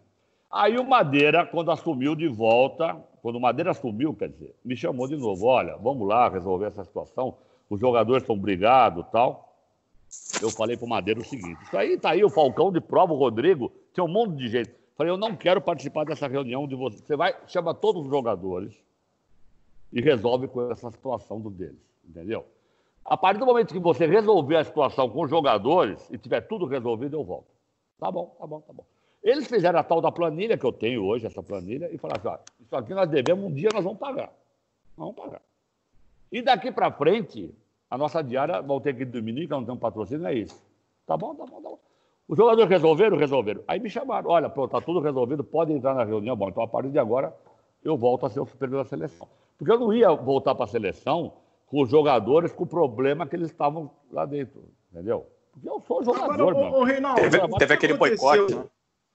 Aí o Madeira, quando assumiu de volta, quando o Madeira assumiu, quer dizer, me chamou de novo: olha, vamos lá resolver essa situação, os jogadores estão brigados tal. Eu falei para o Madeira o seguinte: isso aí tá aí o Falcão de prova, o Rodrigo, tinha um monte de gente. Falei, eu não quero participar dessa reunião de você. Você vai, chama todos os jogadores e resolve com essa situação do deles, entendeu? A partir do momento que você resolver a situação com os jogadores e tiver tudo resolvido, eu volto. Tá bom, tá bom, tá bom. Eles fizeram a tal da planilha que eu tenho hoje, essa planilha, e falaram assim: ó, isso aqui nós devemos, um dia nós vamos pagar. Vamos pagar. E daqui para frente, a nossa diária, vão ter que diminuir, que não tem um patrocínio, é isso. Tá bom, tá bom, tá bom. Os jogadores resolveram? Resolveram. Aí me chamaram: olha, pronto, tá tudo resolvido, pode entrar na reunião. Bom, então a partir de agora eu volto a ser o superior da seleção. Porque eu não ia voltar para a seleção com os jogadores com o problema que eles estavam lá dentro, entendeu? Porque eu sou jogador, Agora, mano. Ô, Reinaldo, teve, teve aquele boicote, né?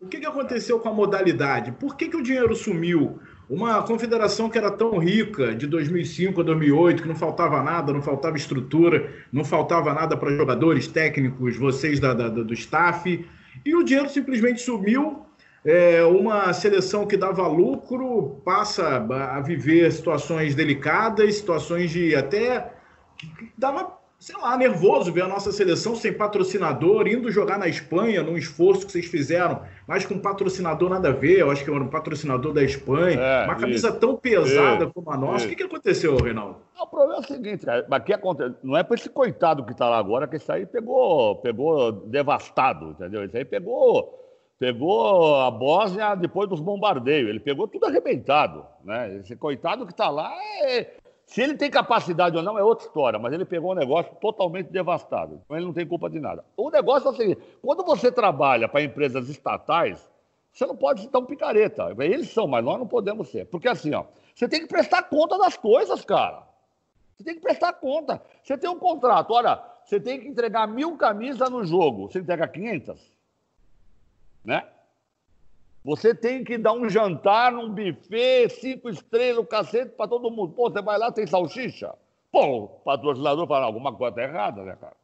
O que, que aconteceu com a modalidade? Por que, que o dinheiro sumiu Uma confederação que era tão rica de 2005 a 2008, que não faltava nada, não faltava estrutura, não faltava nada para jogadores, técnicos, vocês da, da, do staff, e o dinheiro simplesmente sumiu. É, uma seleção que dava lucro passa a viver situações delicadas, situações de até que dava sei lá, nervoso ver a nossa seleção sem patrocinador, indo jogar na Espanha, num esforço que vocês fizeram, mas com patrocinador nada a ver, eu acho que era um patrocinador da Espanha, é, uma camisa isso, tão pesada isso, como a nossa. Isso. O que, que aconteceu, Reinaldo? Não, o problema é o seguinte, aqui acontece, não é para esse coitado que está lá agora, que isso aí pegou, pegou devastado, entendeu? Isso aí pegou pegou a Bósnia depois dos bombardeios. Ele pegou tudo arrebentado. Né? Esse coitado que está lá é, se ele tem capacidade ou não é outra história, mas ele pegou um negócio totalmente devastado. Então ele não tem culpa de nada. O negócio é o seguinte: quando você trabalha para empresas estatais, você não pode ser tão picareta. Eles são, mas nós não podemos ser. Porque assim, ó, você tem que prestar conta das coisas, cara. Você tem que prestar conta. Você tem um contrato, olha, você tem que entregar mil camisas no jogo, você entrega 500, né? Você tem que dar um jantar num buffet, cinco estrelas, o cacete para todo mundo. Pô, você vai lá, tem salsicha? Pô, o patrocinador fala, alguma coisa tá errada, né, cara?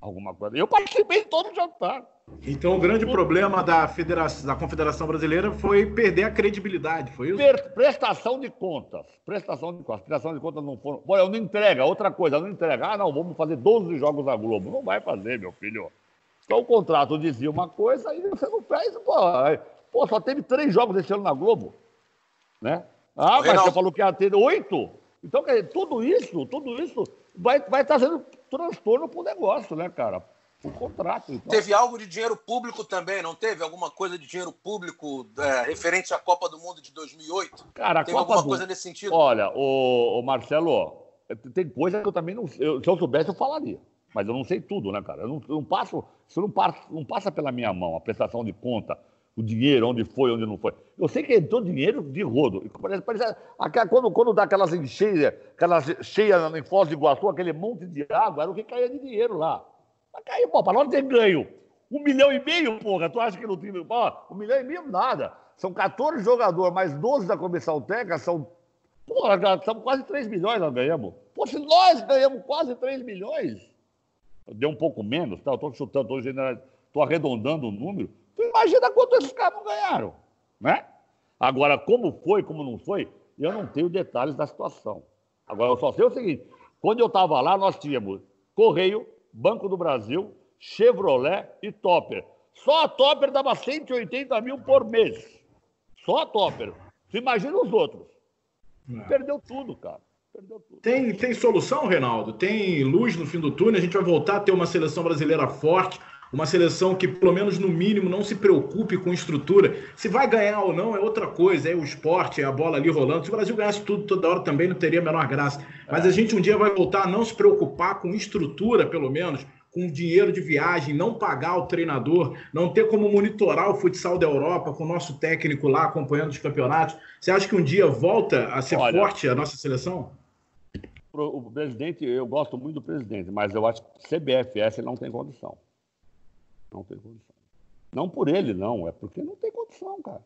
Alguma coisa. Eu participei de todo o jantar. Então o grande problema da, federação, da Confederação Brasileira foi perder a credibilidade, foi isso? Prestação de contas. Prestação de contas. Prestação de contas não foram. Eu não entrega, outra coisa, não entrega. Ah, não, vamos fazer 12 jogos na Globo. Não vai fazer, meu filho. Então o contrato dizia uma coisa e você não faz, pô. Pô, só teve três jogos esse ano na Globo. Né? Ah, mas você falou que ia ter oito. Então, quer dizer, tudo isso, tudo isso vai, vai trazendo transtorno para o negócio, né, cara? O contrato. Então. Teve algo de dinheiro público também, não teve? Alguma coisa de dinheiro público é, referente à Copa do Mundo de 2008? Cara, teve alguma do... coisa nesse sentido? Olha, o, o, Marcelo, tem coisa que eu também não eu, Se eu soubesse, eu falaria. Mas eu não sei tudo, né, cara? Eu não, eu não passo, isso não não passa pela minha mão, a prestação de conta o dinheiro, onde foi, onde não foi. Eu sei que entrou dinheiro de rodo. Parece, parece, quando, quando dá aquelas encheias, aquelas cheias em Foz do Iguaçu, aquele monte de água, era o que caía de dinheiro lá. Mas caiu, pô, para nós ter ganho. Um milhão e meio, porra, tu acha que não tem. Pô, um milhão e meio, nada. São 14 jogadores, mais 12 da comissão técnica, são. Porra, são quase 3 milhões nós ganhamos. Pô, se nós ganhamos quase 3 milhões, deu um pouco menos, tá? Eu tô chutando, tô arredondando o número. Tu imagina quanto esses caras não ganharam, né? Agora, como foi, como não foi, eu não tenho detalhes da situação. Agora, eu só sei o seguinte: quando eu estava lá, nós tínhamos Correio, Banco do Brasil, Chevrolet e Topper. Só a Topper dava 180 mil por mês. Só a Topper. Você imagina os outros. É. Perdeu tudo, cara. Perdeu tudo. Tem, tem solução, Reinaldo? Tem luz no fim do túnel? A gente vai voltar a ter uma seleção brasileira forte uma seleção que, pelo menos no mínimo, não se preocupe com estrutura. Se vai ganhar ou não é outra coisa, é o esporte, é a bola ali rolando. Se o Brasil ganhasse tudo toda hora também não teria a menor graça. Mas a gente um dia vai voltar a não se preocupar com estrutura, pelo menos, com dinheiro de viagem, não pagar o treinador, não ter como monitorar o futsal da Europa com o nosso técnico lá acompanhando os campeonatos. Você acha que um dia volta a ser Olha, forte a nossa seleção? O presidente, eu gosto muito do presidente, mas eu acho que CBFS não tem condição. Não tem condição. Não por ele, não. É porque não tem condição, cara.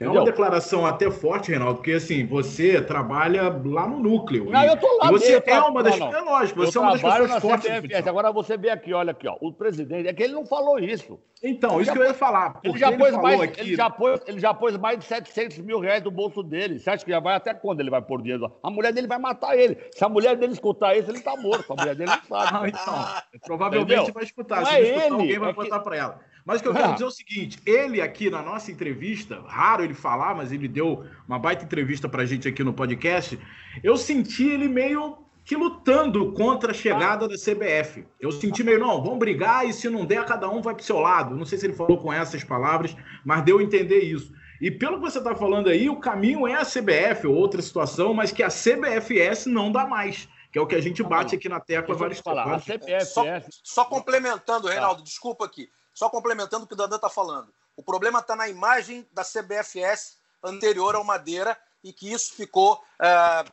É uma declaração até forte, Reinaldo, porque assim, você trabalha lá no núcleo. Não, eu tô lá. você mesmo, é uma das. Não, não. É lógico, você é uma das pessoas fortes. CPFS. Agora você vê aqui, olha aqui, ó. O presidente, é que ele não falou isso. Então, ele isso que eu ia falar. Ele já, pôs mais, aqui... ele, já pôs, ele já pôs mais de 700 mil reais do bolso dele. Você acha que já vai até quando ele vai pôr dinheiro? A mulher dele vai matar ele. Se a mulher dele escutar isso, ele tá morto. A mulher dele não sabe. Ah, então. Provavelmente Entendeu? vai escutar. Não Se é escutar, ele, alguém vai é botar que... pra ela. Mas o que eu quero dizer é o seguinte: ele aqui na nossa entrevista, raro ele falar, mas ele deu uma baita entrevista pra gente aqui no podcast. Eu senti ele meio que lutando contra a chegada da CBF. Eu senti meio, não, vamos brigar e se não der, cada um vai pro seu lado. Não sei se ele falou com essas palavras, mas deu a entender isso. E pelo que você está falando aí, o caminho é a CBF ou outra situação, mas que a CBFS não dá mais. Que é o que a gente bate aqui na tecla vários falar. A CBFS... Só, só complementando, Reinaldo, desculpa aqui. Só complementando o que o Dandan está falando. O problema está na imagem da CBFS anterior ao Madeira e que isso ficou. É...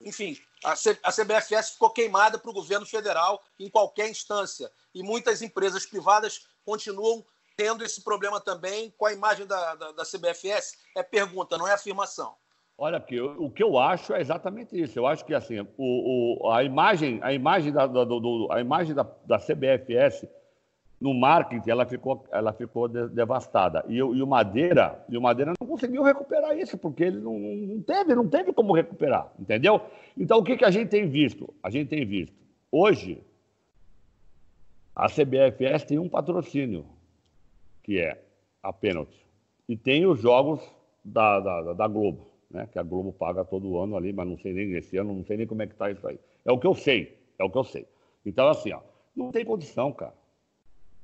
enfim, a, CBFS ficou queimada para o governo federal em qualquer instância. E muitas empresas privadas continuam tendo esse problema também com a imagem da, da, da CBFS? É pergunta, não é afirmação. Olha aqui, o que eu acho é exatamente isso. Eu acho que assim, o, o a imagem, a imagem da, do, do, a imagem da, da CBFS no marketing ela ficou, ela ficou devastada. E, e, o Madeira, e o Madeira não conseguiu recuperar isso, porque ele não, não, teve, não teve como recuperar, entendeu? Então o que, que a gente tem visto? A gente tem visto. Hoje, a CBFS tem um patrocínio, que é a pênalti. E tem os jogos da, da, da Globo, né? Que a Globo paga todo ano ali, mas não sei nem esse ano, não sei nem como é que está isso aí. É o que eu sei, é o que eu sei. Então, assim, ó, não tem condição, cara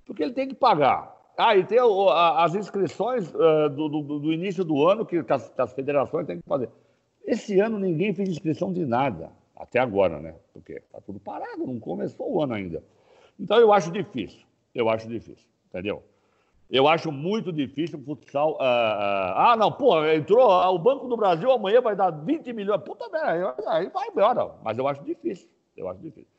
porque ele tem que pagar. Ah, e tem as inscrições uh, do, do, do, início do ano que as, as, federações têm que fazer. Esse ano ninguém fez inscrição de nada, até agora, né? Porque está tudo parado, não começou o ano ainda. Então eu acho difícil, eu acho difícil, entendeu? Eu acho muito difícil o futsal. Uh, ah, não, pô, entrou. o Banco do Brasil amanhã vai dar 20 milhões. Puta merda, aí vai embora. Mas eu acho difícil. Eu acho difícil.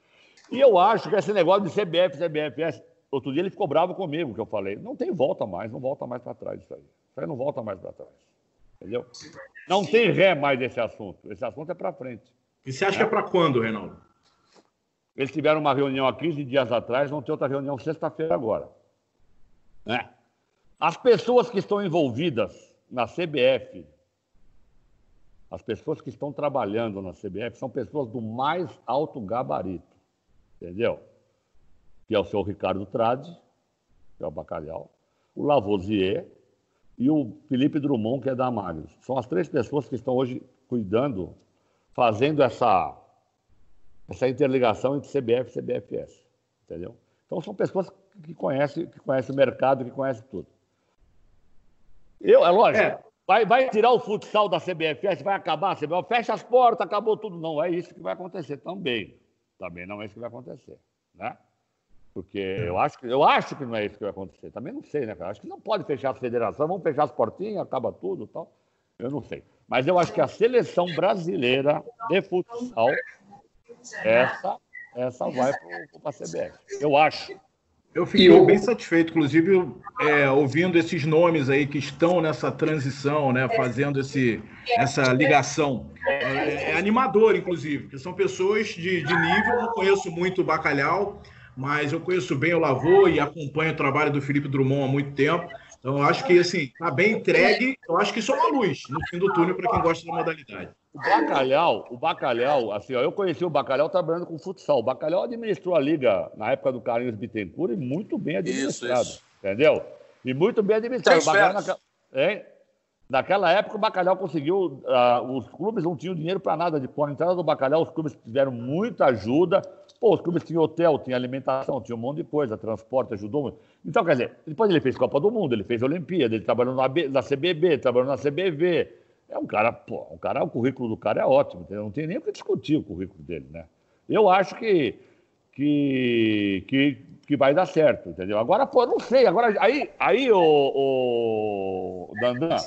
E eu acho que esse negócio de CBF, CBFS, Outro dia ele ficou bravo comigo, que eu falei, não tem volta mais, não volta mais para trás isso aí. Isso aí não volta mais para trás. Entendeu? Não tem ré mais desse assunto. Esse assunto é para frente. E você acha é. que é para quando, Reinaldo? Eles tiveram uma reunião há 15 dias atrás, vão ter outra reunião sexta-feira agora. Né? As pessoas que estão envolvidas na CBF, as pessoas que estão trabalhando na CBF, são pessoas do mais alto gabarito. Entendeu? Que é o senhor Ricardo Trade, que é o Bacalhau, o Lavoisier e o Felipe Drummond, que é da Magros. São as três pessoas que estão hoje cuidando, fazendo essa, essa interligação entre CBF e CBFS. Entendeu? Então são pessoas que conhecem, que conhecem o mercado, que conhecem tudo. Eu, é lógico, é. Vai, vai tirar o futsal da CBFS, vai acabar, a CBF fecha as portas, acabou tudo. Não é isso que vai acontecer também. Também não é isso que vai acontecer. Né? Porque é. eu acho, que, eu acho que não é isso que vai acontecer. Também não sei, né, cara? Acho que não pode fechar as federações, vamos fechar as portinhas, acaba tudo tal. Eu não sei. Mas eu acho que a seleção brasileira de futsal, essa, essa vai para a CBF. Eu acho. Eu fiquei eu... bem satisfeito, inclusive, é, ouvindo esses nomes aí que estão nessa transição, né, fazendo esse, essa ligação. É, é animador, inclusive, porque são pessoas de, de nível, eu não conheço muito o Bacalhau, mas eu conheço bem o Lavô e acompanho o trabalho do Felipe Drummond há muito tempo. Então, eu acho que, assim, tá bem entregue. Eu acho que isso é uma luz no fim do túnel para quem gosta da modalidade. O Bacalhau, o Bacalhau, assim, ó, eu conheci o Bacalhau trabalhando com futsal. O Bacalhau administrou a liga na época do Carlinhos Bittencourt e muito bem administrado. Isso, isso. Entendeu? E muito bem administrado. O Bacalhau, naquela, hein? naquela época, o Bacalhau conseguiu. Uh, os clubes não tinham dinheiro para nada. De, com a entrada do Bacalhau, os clubes tiveram muita ajuda. Pô, os clubes tinham hotel, tinha alimentação, tinha um monte de coisa, transporte, ajudou muito. Então, quer dizer, depois ele fez Copa do Mundo, ele fez Olimpíada, ele trabalhou na, B, na CBB, trabalhou na CBV. É um cara, pô, um cara, o currículo do cara é ótimo, entendeu? não tem nem o que discutir o currículo dele, né? Eu acho que, que, que, que vai dar certo, entendeu? Agora, pô, não sei, agora, aí, aí o, o Dandan,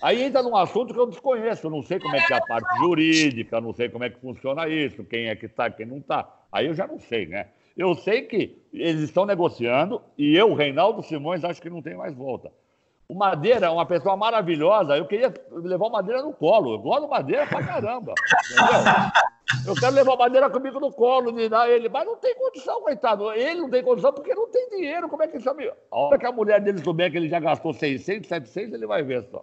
Aí entra num assunto que eu desconheço, eu não sei como é que é a parte jurídica, não sei como é que funciona isso, quem é que está, quem não está. Aí eu já não sei, né? Eu sei que eles estão negociando e eu, Reinaldo Simões, acho que não tem mais volta. O Madeira é uma pessoa maravilhosa, eu queria levar o Madeira no colo. Eu gosto do Madeira pra caramba. Entendeu? Eu quero levar o Madeira comigo no colo, dar ele, mas não tem condição, coitado. Ele não tem condição porque não tem dinheiro. Como é que ele chama? A hora que a mulher dele souber que ele já gastou 600, 700, ele vai ver só.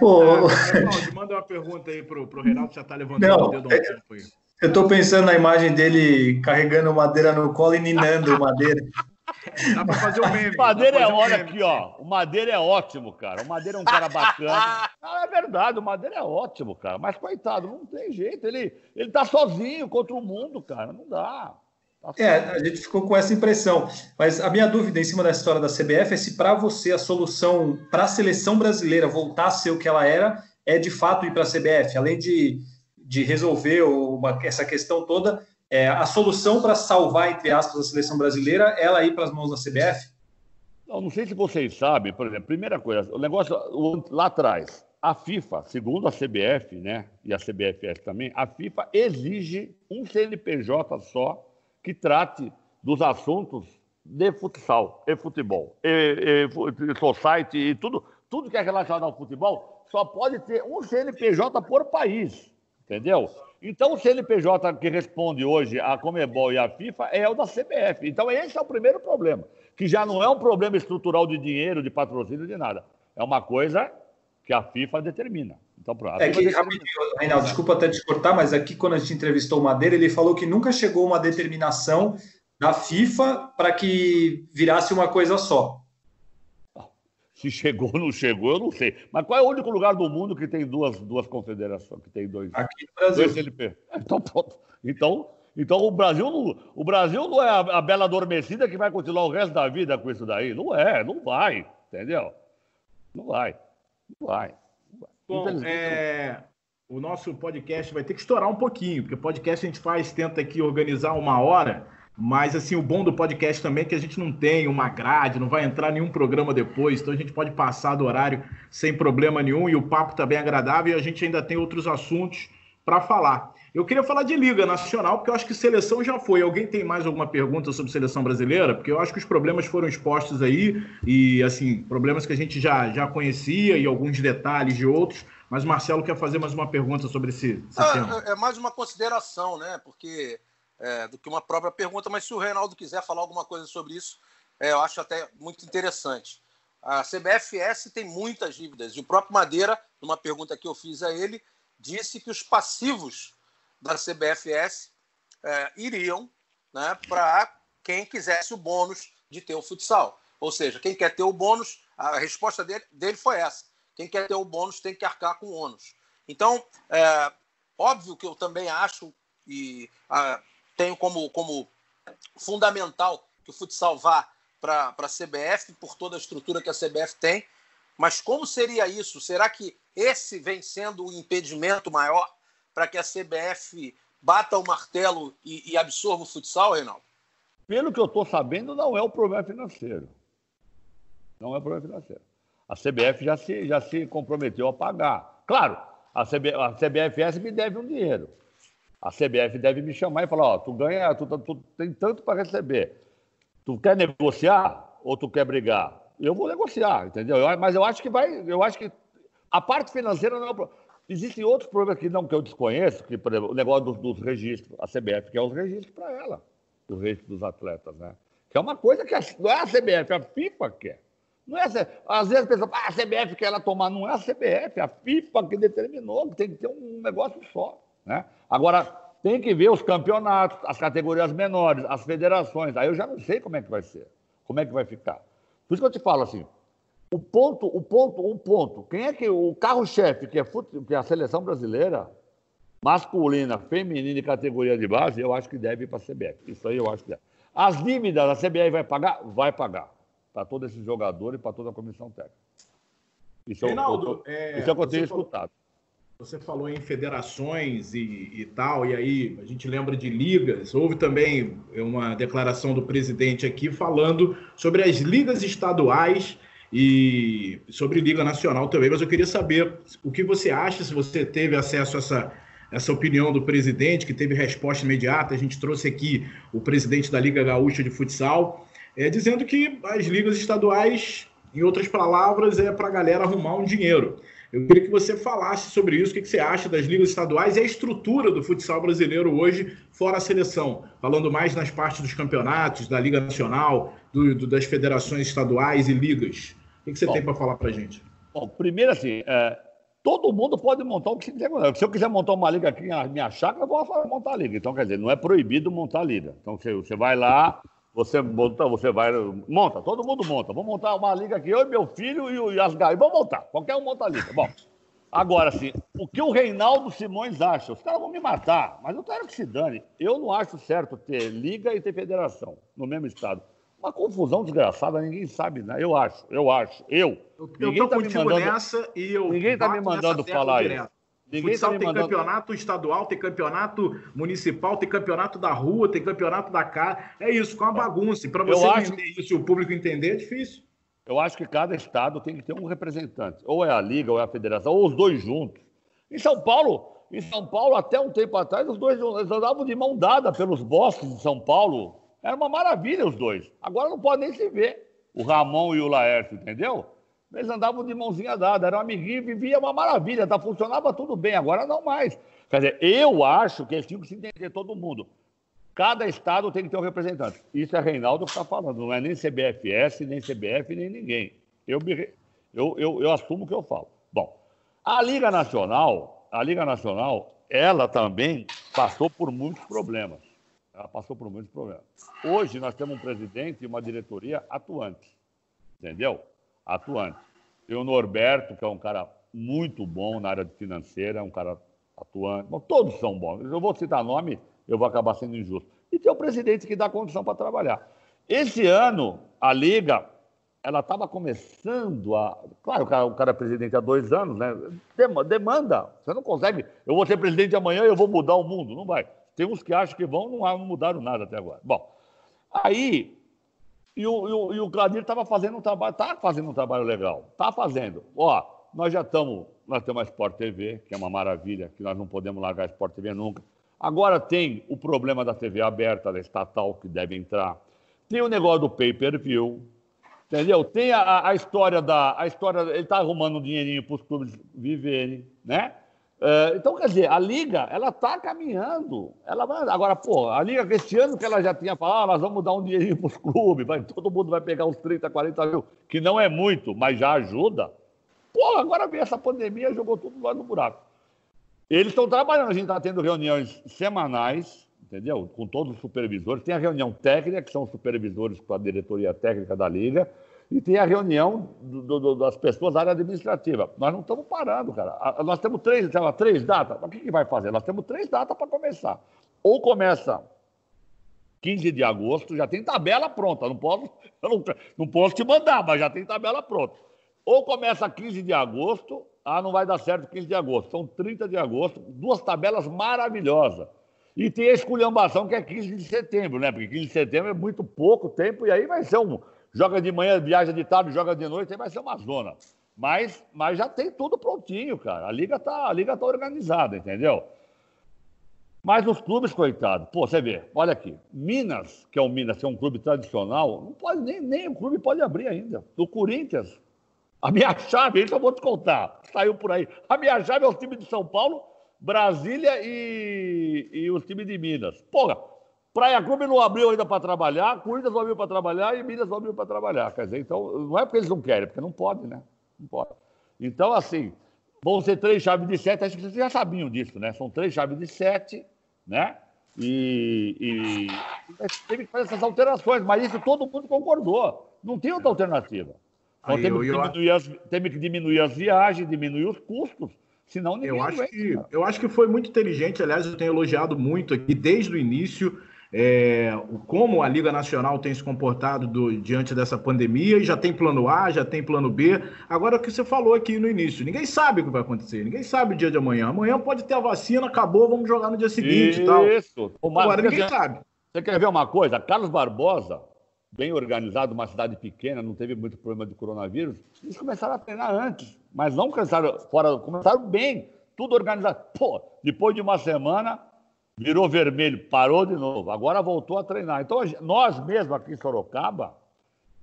Ô, ah, manda uma pergunta aí pro, pro Reinaldo, já tá levantando não, o dedo um é, tempo aí. Eu tô pensando na imagem dele carregando madeira no colo e ninando madeira. (laughs) Dá pra fazer um meme. O Madeira é, um olha aqui, ó. O Madeira é ótimo, cara. O Madeira é um cara bacana. (laughs) Não, é verdade, o Madeira é ótimo, cara. Mas, coitado, não tem jeito. Ele, ele tá sozinho contra o mundo, cara. Não dá. Tá é, a gente ficou com essa impressão. Mas a minha dúvida em cima da história da CBF é se para você a solução para a seleção brasileira voltar a ser o que ela era é de fato ir para a CBF, além de, de resolver uma, essa questão toda, é, a solução para salvar, entre aspas, a seleção brasileira é ela ir para as mãos da CBF? Não, não sei se vocês sabem, por exemplo, primeira coisa, o negócio lá atrás, a FIFA, segundo a CBF, né, e a CBFS também, a FIFA exige um CNPJ só que trate dos assuntos de futsal, e futebol, e, e, e society, e tudo, tudo que é relacionado ao futebol, só pode ter um CNPJ por país, entendeu? Então, o CNPJ que responde hoje à Comebol e à FIFA é o da CBF. Então, esse é o primeiro problema, que já não é um problema estrutural de dinheiro, de patrocínio, de nada. É uma coisa que a FIFA determina. Então, pronto. É que, rapidinho, Reinaldo, desculpa até te cortar, mas aqui quando a gente entrevistou o Madeira, ele falou que nunca chegou uma determinação da FIFA para que virasse uma coisa só. (laughs) Se chegou ou não chegou, eu não sei. Mas qual é o único lugar do mundo que tem duas, duas confederações, que tem dois, Aqui no Brasil. dois LP? (laughs) Então, pronto. Então, então o Brasil não, o Brasil não é a, a bela adormecida que vai continuar o resto da vida com isso daí. Não é, não vai, entendeu? Não vai. Não vai. Bom, é, o nosso podcast vai ter que estourar um pouquinho, porque podcast a gente faz, tenta aqui organizar uma hora, mas assim, o bom do podcast também é que a gente não tem uma grade, não vai entrar nenhum programa depois, então a gente pode passar do horário sem problema nenhum e o papo tá bem agradável e a gente ainda tem outros assuntos para falar. Eu queria falar de Liga Nacional, porque eu acho que seleção já foi. Alguém tem mais alguma pergunta sobre seleção brasileira? Porque eu acho que os problemas foram expostos aí, e assim, problemas que a gente já, já conhecia e alguns detalhes de outros. Mas o Marcelo quer fazer mais uma pergunta sobre esse, esse ah, tema. É mais uma consideração, né? Porque é, do que uma própria pergunta, mas se o Reinaldo quiser falar alguma coisa sobre isso, é, eu acho até muito interessante. A CBFS tem muitas dívidas, e o próprio Madeira, numa pergunta que eu fiz a ele, disse que os passivos da CBFS é, iriam né, para quem quisesse o bônus de ter o futsal. Ou seja, quem quer ter o bônus, a resposta dele, dele foi essa. Quem quer ter o bônus tem que arcar com o ônus. Então, é, óbvio que eu também acho e a, tenho como, como fundamental que o futsal vá para a CBF, por toda a estrutura que a CBF tem. Mas como seria isso? Será que esse vem sendo o impedimento maior para que a CBF bata o martelo e, e absorva o futsal, Reinaldo? Pelo que eu estou sabendo, não é o problema financeiro. Não é o problema financeiro. A CBF já se, já se comprometeu a pagar. Claro, a, CB, a CBFS me deve um dinheiro. A CBF deve me chamar e falar: ó, tu ganha, tu, tu, tu tem tanto para receber. Tu quer negociar ou tu quer brigar? Eu vou negociar, entendeu? Eu, mas eu acho que vai, eu acho que a parte financeira não é o problema. Existem outros problemas que não que eu desconheço, que, por exemplo, o negócio dos, dos registros, a CBF quer os registros para ela, os registros dos atletas, né? Que é uma coisa que a, não é a CBF, a FIFA quer. Não é, às vezes a pessoa ah, a CBF quer ela tomar, não é a CBF, é a FIFA que determinou que tem que ter um negócio só. Né? Agora, tem que ver os campeonatos, as categorias menores, as federações. Aí eu já não sei como é que vai ser, como é que vai ficar. Por isso que eu te falo assim, o ponto, o ponto, um ponto. Quem é que o carro-chefe, que, é que é a seleção brasileira, masculina, feminina e categoria de base, eu acho que deve ir para a CBF. Isso aí eu acho que deve. As dívidas a CBF vai pagar? Vai pagar. Para todos esses jogadores e para toda a comissão técnica. Isso, Reinaldo, é, é, isso é o que eu tenho escutado. Você falou em federações e, e, tal, e aí a gente lembra de ligas. Houve também uma declaração do presidente aqui falando sobre as ligas estaduais e sobre Liga Nacional também, mas eu queria saber o que você acha, se você teve acesso a essa, essa opinião do presidente, que teve resposta imediata. A gente trouxe aqui o presidente da Liga Gaúcha de Futsal, é, dizendo que as ligas estaduais, em outras palavras, é para a galera arrumar um dinheiro. Eu queria que você falasse sobre isso, o que você acha das ligas estaduais e a estrutura do futsal brasileiro hoje, fora a seleção, falando mais nas partes dos campeonatos, da Liga Nacional, do, do, das federações estaduais e ligas. O que você bom, tem para falar para gente? Bom, primeiro assim, é, todo mundo pode montar o que quiser. Se eu quiser montar uma liga aqui na minha chácara, eu vou montar a liga. Então, quer dizer, não é proibido montar a liga. Então, você, você vai lá, você monta, você vai, monta, todo mundo monta. Vamos montar uma liga aqui, eu e meu filho e o Yasgai. Vamos montar, qualquer um monta a liga. Bom, agora, assim, o que o Reinaldo Simões acha? Os caras vão me matar, mas eu quero que se dane. Eu não acho certo ter liga e ter federação no mesmo estado. Uma confusão desgraçada, ninguém sabe, né? Eu acho, eu acho, eu. Eu, ninguém eu tá me mandando, nessa e eu. Ninguém está me mandando falar isso. Ninguém Futsal tá tem mandando... campeonato estadual, tem campeonato municipal, tem campeonato da rua, tem campeonato da casa. É isso, com a bagunça. E para você eu entender acho... isso e o público entender, é difícil. Eu acho que cada estado tem que ter um representante. Ou é a liga, ou é a federação, ou os dois juntos. Em São Paulo, em São Paulo, até um tempo atrás, os dois andavam de mão dada pelos bosques de São Paulo, Era uma maravilha os dois. Agora não pode nem se ver. O Ramon e o Laércio, entendeu? Eles andavam de mãozinha dada, eram amiguinhos, vivia uma maravilha, tá, funcionava tudo bem, agora não mais. Quer dizer, eu acho que eles tinham que se entender todo mundo. Cada estado tem que ter um representante. Isso é Reinaldo que está falando, não é nem CBFS, nem CBF, nem ninguém. Eu, me, eu, eu, eu assumo o que eu falo. Bom, a Liga Nacional, a Liga Nacional, ela também passou por muitos problemas. Ela passou por muitos problemas. Hoje nós temos um presidente e uma diretoria atuante, entendeu? Atuante. Tem o Norberto, que é um cara muito bom na área financeira, um cara atuante. Bom, todos são bons. Eu vou citar nome, eu vou acabar sendo injusto. E tem o presidente que dá condição para trabalhar. Esse ano, a Liga ela estava começando a. Claro, o cara, o cara é presidente há dois anos, né? Demanda. Você não consegue. Eu vou ser presidente amanhã e eu vou mudar o mundo. Não vai. Tem uns que acham que vão, não, mudaram nada até agora. Bom, aí. E o, e o, e o estava fazendo um trabalho, está fazendo um trabalho legal. Está fazendo. Ó, nós já estamos. Nós temos a Sport TV, que é uma maravilha, que nós não podemos largar a Sport TV nunca. Agora tem o problema da TV aberta, da estatal, que deve entrar. Tem o negócio do pay-per-view, Entendeu? Tem a, a, história da. A história, ele está arrumando um dinheirinho para os clubes viverem, né? Uh, então, quer dizer, a Liga, ela está caminhando. Ela vai, agora, pô, a Liga, esse ano que ela já tinha falado, ah, nós vamos dar um dinheirinho para os clubes, vai, todo mundo vai pegar uns 30, 40 mil, que não é muito, mas já ajuda. Pô, agora vem essa pandemia, jogou tudo lá no buraco. Eles estão trabalhando, a gente está tendo reuniões semanais, entendeu? Com todos os supervisores. Tem a reunião técnica, que são os supervisores com a diretoria técnica da Liga, e tem a reunião do, do, das pessoas da área administrativa. Nós não estamos parando, cara. Nós temos três, lá, três datas. O que, que vai fazer? Nós temos três datas para começar. Ou começa 15 de agosto, já tem tabela pronta. Não posso, (laughs) não, não posso te mandar, mas já tem tabela pronta. Ou começa 15 de agosto, ah, não vai dar certo 15 de agosto. São 30 de agosto, duas tabelas maravilhosas. E tem a esculhambação que é 15 de setembro, né? Porque 15 de setembro é muito pouco tempo e aí vai ser um. Joga de manhã, viaja de tarde, joga de noite, aí vai ser uma zona. Mas, mas já tem tudo prontinho, cara. A liga tá, a liga tá organizada, entendeu? Mas os clubes, coitado, pô, você vê, olha aqui, Minas, que é o Minas, que é um clube tradicional, não pode, nem, nem o clube pode abrir ainda. O Corinthians, a minha (laughs) chave, isso eu vou te contar, saiu por aí. A minha chave é o time de São Paulo Brasília e, e os times de Minas. Porra, Praia Clube não abriu ainda para trabalhar, Corinthians não abriu para trabalhar e Minas não abriu para trabalhar. Quer dizer, então, não é porque eles não querem, é porque não pode, né? Não pode. Então, assim, vão ser três chaves de sete, acho que vocês já sabiam disso, né? São três chaves de sete, né? E, e teve que fazer essas alterações, mas isso todo mundo concordou. Não tem outra alternativa. Então, Aí, teve, eu, que diminuir as, teve que diminuir as viagens, diminuir os custos. Senão ninguém eu acho que Eu acho que foi muito inteligente, aliás, eu tenho elogiado muito aqui desde o início é, como a Liga Nacional tem se comportado do, diante dessa pandemia, e já tem plano A, já tem plano B. Agora, o que você falou aqui no início, ninguém sabe o que vai acontecer, ninguém sabe o dia de amanhã. Amanhã pode ter a vacina, acabou, vamos jogar no dia seguinte Isso. e tal. Isso. Agora, ninguém sabe. Você quer ver uma coisa? Carlos Barbosa, bem organizado, uma cidade pequena, não teve muito problema de coronavírus, eles começaram a treinar antes, mas não começaram fora, começaram bem, tudo organizado. Pô, depois de uma semana, virou vermelho, parou de novo, agora voltou a treinar. Então, nós mesmo aqui em Sorocaba,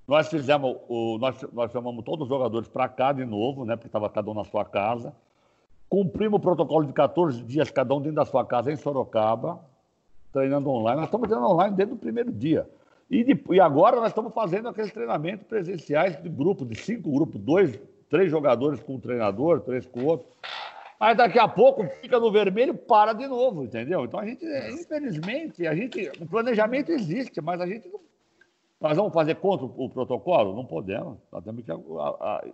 nós fizemos, o, nós, nós chamamos todos os jogadores para cá de novo, né, porque estava cada um na sua casa, cumprimos o protocolo de 14 dias, cada um dentro da sua casa em Sorocaba, treinando online. Nós estamos treinando online desde o primeiro dia. E, de, e agora nós estamos fazendo aqueles treinamentos presenciais de grupo, de cinco grupos, dois, três jogadores com um treinador, três com outro. Mas daqui a pouco fica no vermelho, para de novo, entendeu? Então a gente, infelizmente, a gente, o planejamento existe, mas a gente não. Nós vamos fazer contra o protocolo? Não podemos. Nós temos que a, a,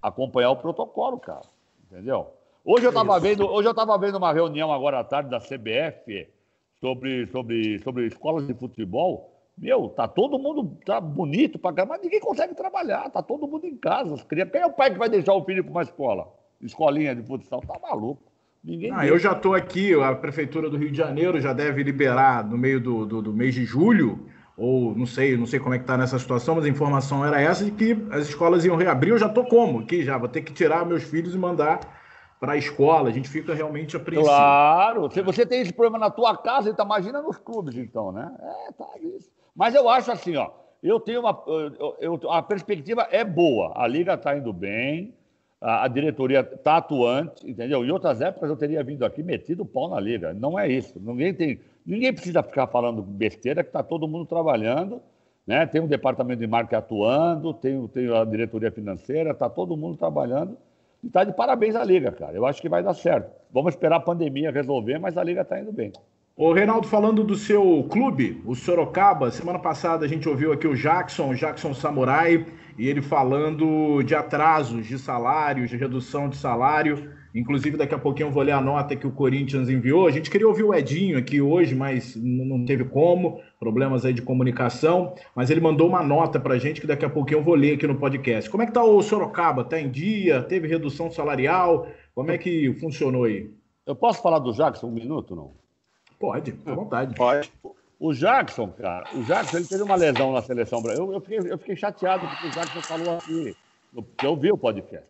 acompanhar o protocolo, cara. Entendeu? Hoje eu estava vendo, hoje eu vendo uma reunião agora à tarde da CBF sobre, sobre, sobre escolas de futebol. Meu, tá todo mundo tá bonito para cá, mas ninguém consegue trabalhar, tá todo mundo em casa. Quem é o pai que vai deixar o filho para uma escola? Escolinha de futsal, tá maluco. Ninguém ah, eu já estou aqui, a Prefeitura do Rio de Janeiro já deve liberar no meio do, do, do mês de julho, ou não sei, não sei como é que está nessa situação, mas a informação era essa de que as escolas iam reabrir. Eu já estou como aqui, já vou ter que tirar meus filhos e mandar para a escola. A gente fica realmente apreensivo. Claro, se você tem esse problema na tua casa, então imagina nos clubes, então, né? É, tá isso. Mas eu acho assim, ó, eu tenho uma. Eu, eu, a perspectiva é boa. A liga está indo bem, a, a diretoria está atuante, entendeu? Em outras épocas eu teria vindo aqui metido o pau na liga. Não é isso. Ninguém tem. Ninguém precisa ficar falando besteira, que está todo mundo trabalhando. Né? Tem um departamento de marketing atuando, tem, tem a diretoria financeira, está todo mundo trabalhando. E está de parabéns à Liga, cara. Eu acho que vai dar certo. Vamos esperar a pandemia resolver, mas a Liga está indo bem. Ô, Reinaldo, falando do seu clube, o Sorocaba, semana passada a gente ouviu aqui o Jackson, o Jackson Samurai, e ele falando de atrasos de salários, de redução de salário. Inclusive, daqui a pouquinho eu vou ler a nota que o Corinthians enviou. A gente queria ouvir o Edinho aqui hoje, mas não teve como, problemas aí de comunicação. Mas ele mandou uma nota para a gente que daqui a pouquinho eu vou ler aqui no podcast. Como é que tá o Sorocaba? Tá em dia? Teve redução salarial? Como é que funcionou aí? Eu posso falar do Jackson um minuto, não? Pode, à vontade. Pode. O Jackson, cara, o Jackson ele teve uma lesão na seleção brasileira. Eu, eu, fiquei, eu fiquei chateado porque o Jackson falou aqui, eu vi o podcast.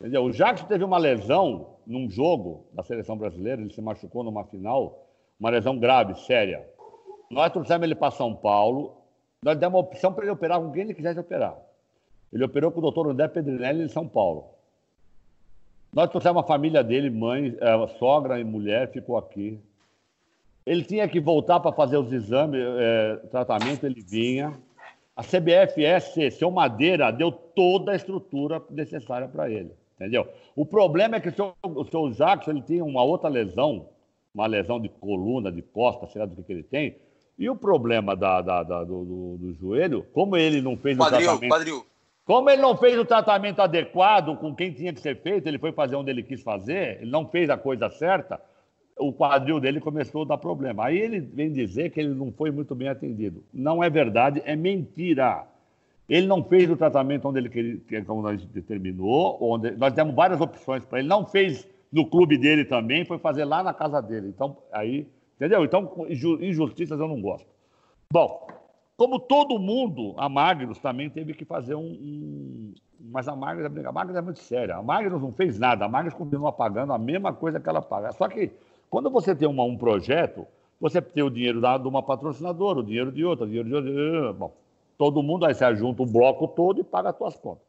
Entendeu? O Jackson teve uma lesão num jogo da seleção brasileira, ele se machucou numa final, uma lesão grave, séria. Nós trouxemos ele para São Paulo, nós demos uma opção para ele operar com quem ele quisesse operar. Ele operou com o doutor André Pedrinelli em São Paulo. Nós trouxemos a família dele, mãe, é, sogra e mulher, ficou aqui. Ele tinha que voltar para fazer os exames, é, tratamento, ele vinha. A CBFS, seu Madeira, deu toda a estrutura necessária para ele. Entendeu? O problema é que o seu, o seu Jackson ele tinha uma outra lesão, uma lesão de coluna, de costa, sei lá do que, que ele tem. E o problema da, da, da do, do, do, joelho, como ele não fez quadril, o tratamento. Quadril. Como ele não fez o tratamento adequado com quem tinha que ser feito, ele foi fazer onde ele quis fazer, ele não fez a coisa certa, o quadril dele começou a dar problema. Aí ele vem dizer que ele não foi muito bem atendido. Não é verdade, é mentira. Ele não fez o tratamento onde ele queria, como a gente determinou, onde nós demos várias opções para ele. Não fez no clube dele também, foi fazer lá na casa dele. Então, aí, entendeu? Então, injustiças eu não gosto. Bom, como todo mundo, a Magnus também teve que fazer um. um... mas a Magnus, a Magnus é muito séria. A Magnus não fez nada, a Magnus continua pagando a mesma coisa que ela paga. Só que quando você tem uma, um projeto, você tem o dinheiro da, de uma patrocinadora, o dinheiro de outra, o dinheiro de outra. Bom, Todo mundo aí se junta o bloco todo e paga as suas contas.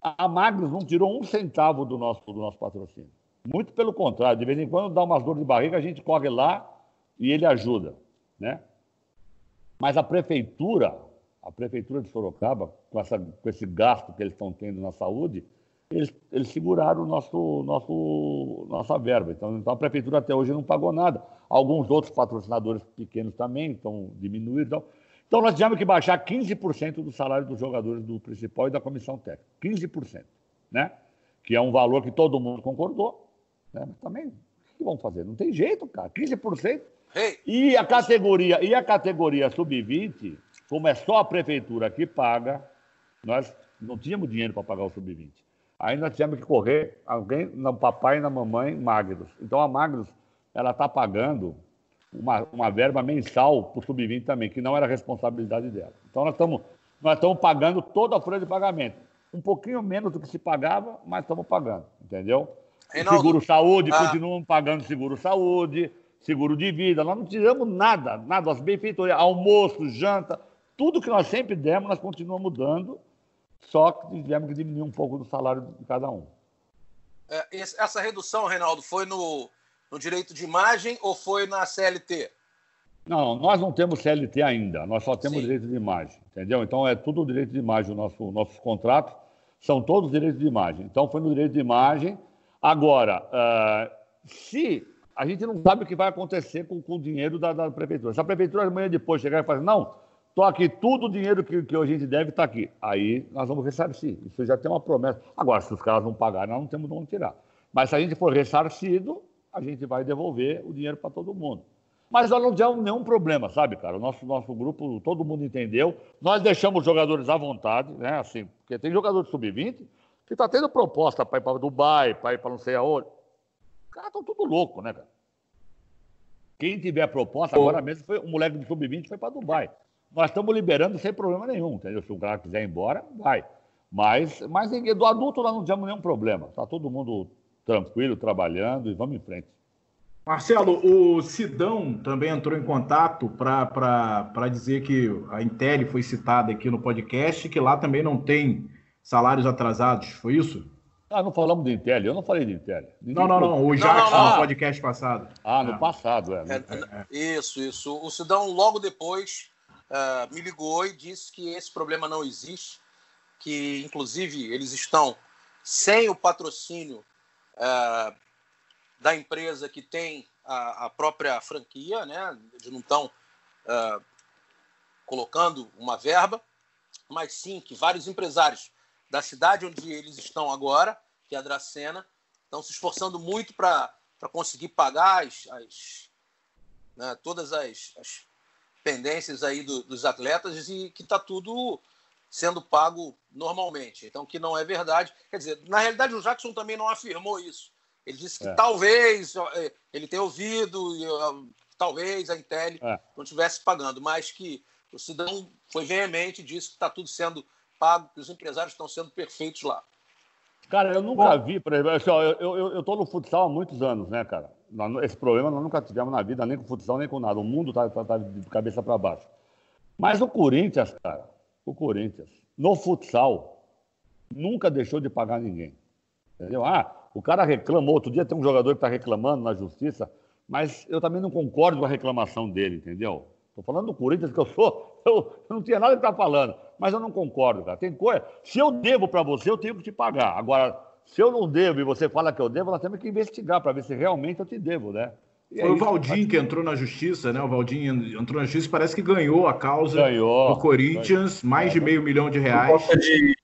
A Magnus não tirou um centavo do nosso, do nosso patrocínio. Muito pelo contrário, de vez em quando dá umas dores de barriga, a gente corre lá e ele ajuda, né? Mas a prefeitura, a prefeitura de Sorocaba, com, essa, com esse gasto que eles estão tendo na saúde, eles, eles seguraram nosso, nosso, nossa verba. Então, então, a prefeitura até hoje não pagou nada. Alguns outros patrocinadores pequenos também estão diminuindo. Então, então, nós tivemos que baixar 15% do salário dos jogadores do principal e da comissão técnica. 15%, né? Que é um valor que todo mundo concordou. Né? Mas também, o que vão fazer? Não tem jeito, cara. 15%. Hey. E a categoria, e a categoria sub-20, como é só a prefeitura que paga, nós não tínhamos dinheiro para pagar o sub-20. Aí nós tivemos que correr, alguém, no papai e na mamãe, Magros. Então a Magros, ela está pagando uma, uma verba mensal para o sub-20 também, que não era responsabilidade dela. Então nós estamos nós estamos pagando toda a folha de pagamento. Um pouquinho menos do que se pagava, mas estamos pagando, entendeu? Reinaldo, seguro saúde, ah. continuamos pagando seguro saúde, seguro de vida. Nós não tiramos nada, nada. As benfeitorias, almoço, janta, tudo que nós sempre demos, nós continuamos dando, só que tivemos que diminuir um pouco do salário de cada um. É, essa redução, Reinaldo, foi no, no direito de imagem ou foi na CLT? Não, nós não temos CLT ainda, nós só temos Sim. direito de imagem, entendeu? Então é tudo direito de imagem, o nosso, nossos contratos são todos direitos de imagem. Então foi no direito de imagem. Agora, uh, se a gente não sabe o que vai acontecer com, com o dinheiro da, da, prefeitura. Se a prefeitura amanhã depois chegar e falar, não, estou aqui, tudo o dinheiro que, que a gente deve está aqui. Aí nós vamos ressarcir. Isso já tem uma promessa. Agora, se os caras não pagarem, nós não temos de onde tirar. Mas se a gente for ressarcido, a gente vai devolver o dinheiro para todo mundo. Mas nós não tivemos nenhum problema, sabe, cara? O nosso, nosso grupo, todo mundo entendeu. Nós deixamos os jogadores à vontade, né? Assim, porque tem jogador de sub-20 que está tendo proposta para ir para Dubai, para ir para não sei aonde. Os caras estão tudo louco, né, cara? Quem tiver proposta, agora mesmo foi um moleque do sub-20 foi para Dubai. Nós estamos liberando sem problema nenhum, entendeu? Se o cara quiser ir embora, vai. Mas, mas do adulto nós não tivemos nenhum problema. Está todo mundo tranquilo, trabalhando e vamos em frente. Marcelo, o Sidão também entrou em contato para dizer que a Intel foi citada aqui no podcast que lá também não tem salários atrasados, foi isso? Ah, não falamos de Intel, eu não falei de Intel. Ninguém não, não, não, o Jackson no podcast passado. Ah, no é. passado, é. é, é. Isso, isso. O Sidão logo depois uh, me ligou e disse que esse problema não existe, que inclusive eles estão sem o patrocínio uh, da empresa que tem a, a, própria franquia, né? Eles não estão uh, colocando uma verba, mas sim que vários empresários da cidade onde eles estão agora, que é a Dracena, estão se esforçando muito para conseguir pagar as, as né, todas as, as, pendências aí do, dos atletas e que está tudo sendo pago normalmente. Então, que não é verdade. Quer dizer, na realidade, o Jackson também não afirmou isso. Ele disse que é. talvez é, ele tenha ouvido, talvez a Intel é. não estivesse pagando, mas que o Cidão foi veemente, disse que está tudo sendo pago, que os empresários estão sendo perfeitos lá. Cara, eu nunca Bom, vi, por exemplo, assim, ó, eu estou no futsal há muitos anos, né, cara? Esse problema nós nunca tivemos na vida, nem com futsal, nem com nada. O mundo está tá, tá de cabeça para baixo. Mas o Corinthians, cara, o Corinthians, no futsal, nunca deixou de pagar ninguém. Entendeu? Ah, o cara reclamou. Outro dia tem um jogador que está reclamando na justiça, mas eu também não concordo com a reclamação dele, entendeu? Estou falando do Corinthians, que eu sou. (laughs) Eu, eu não tinha nada que estar tá falando mas eu não concordo, cara. Tem coisa. Se eu devo para você, eu tenho que te pagar. Agora, se eu não devo e você fala que eu devo, nós temos que investigar para ver se realmente eu te devo, né? E Foi o Valdir que entrou na justiça, né? O Valdir entrou na justiça e parece que ganhou a causa ganhou, do Corinthians, ganhou. mais de meio milhão de reais. De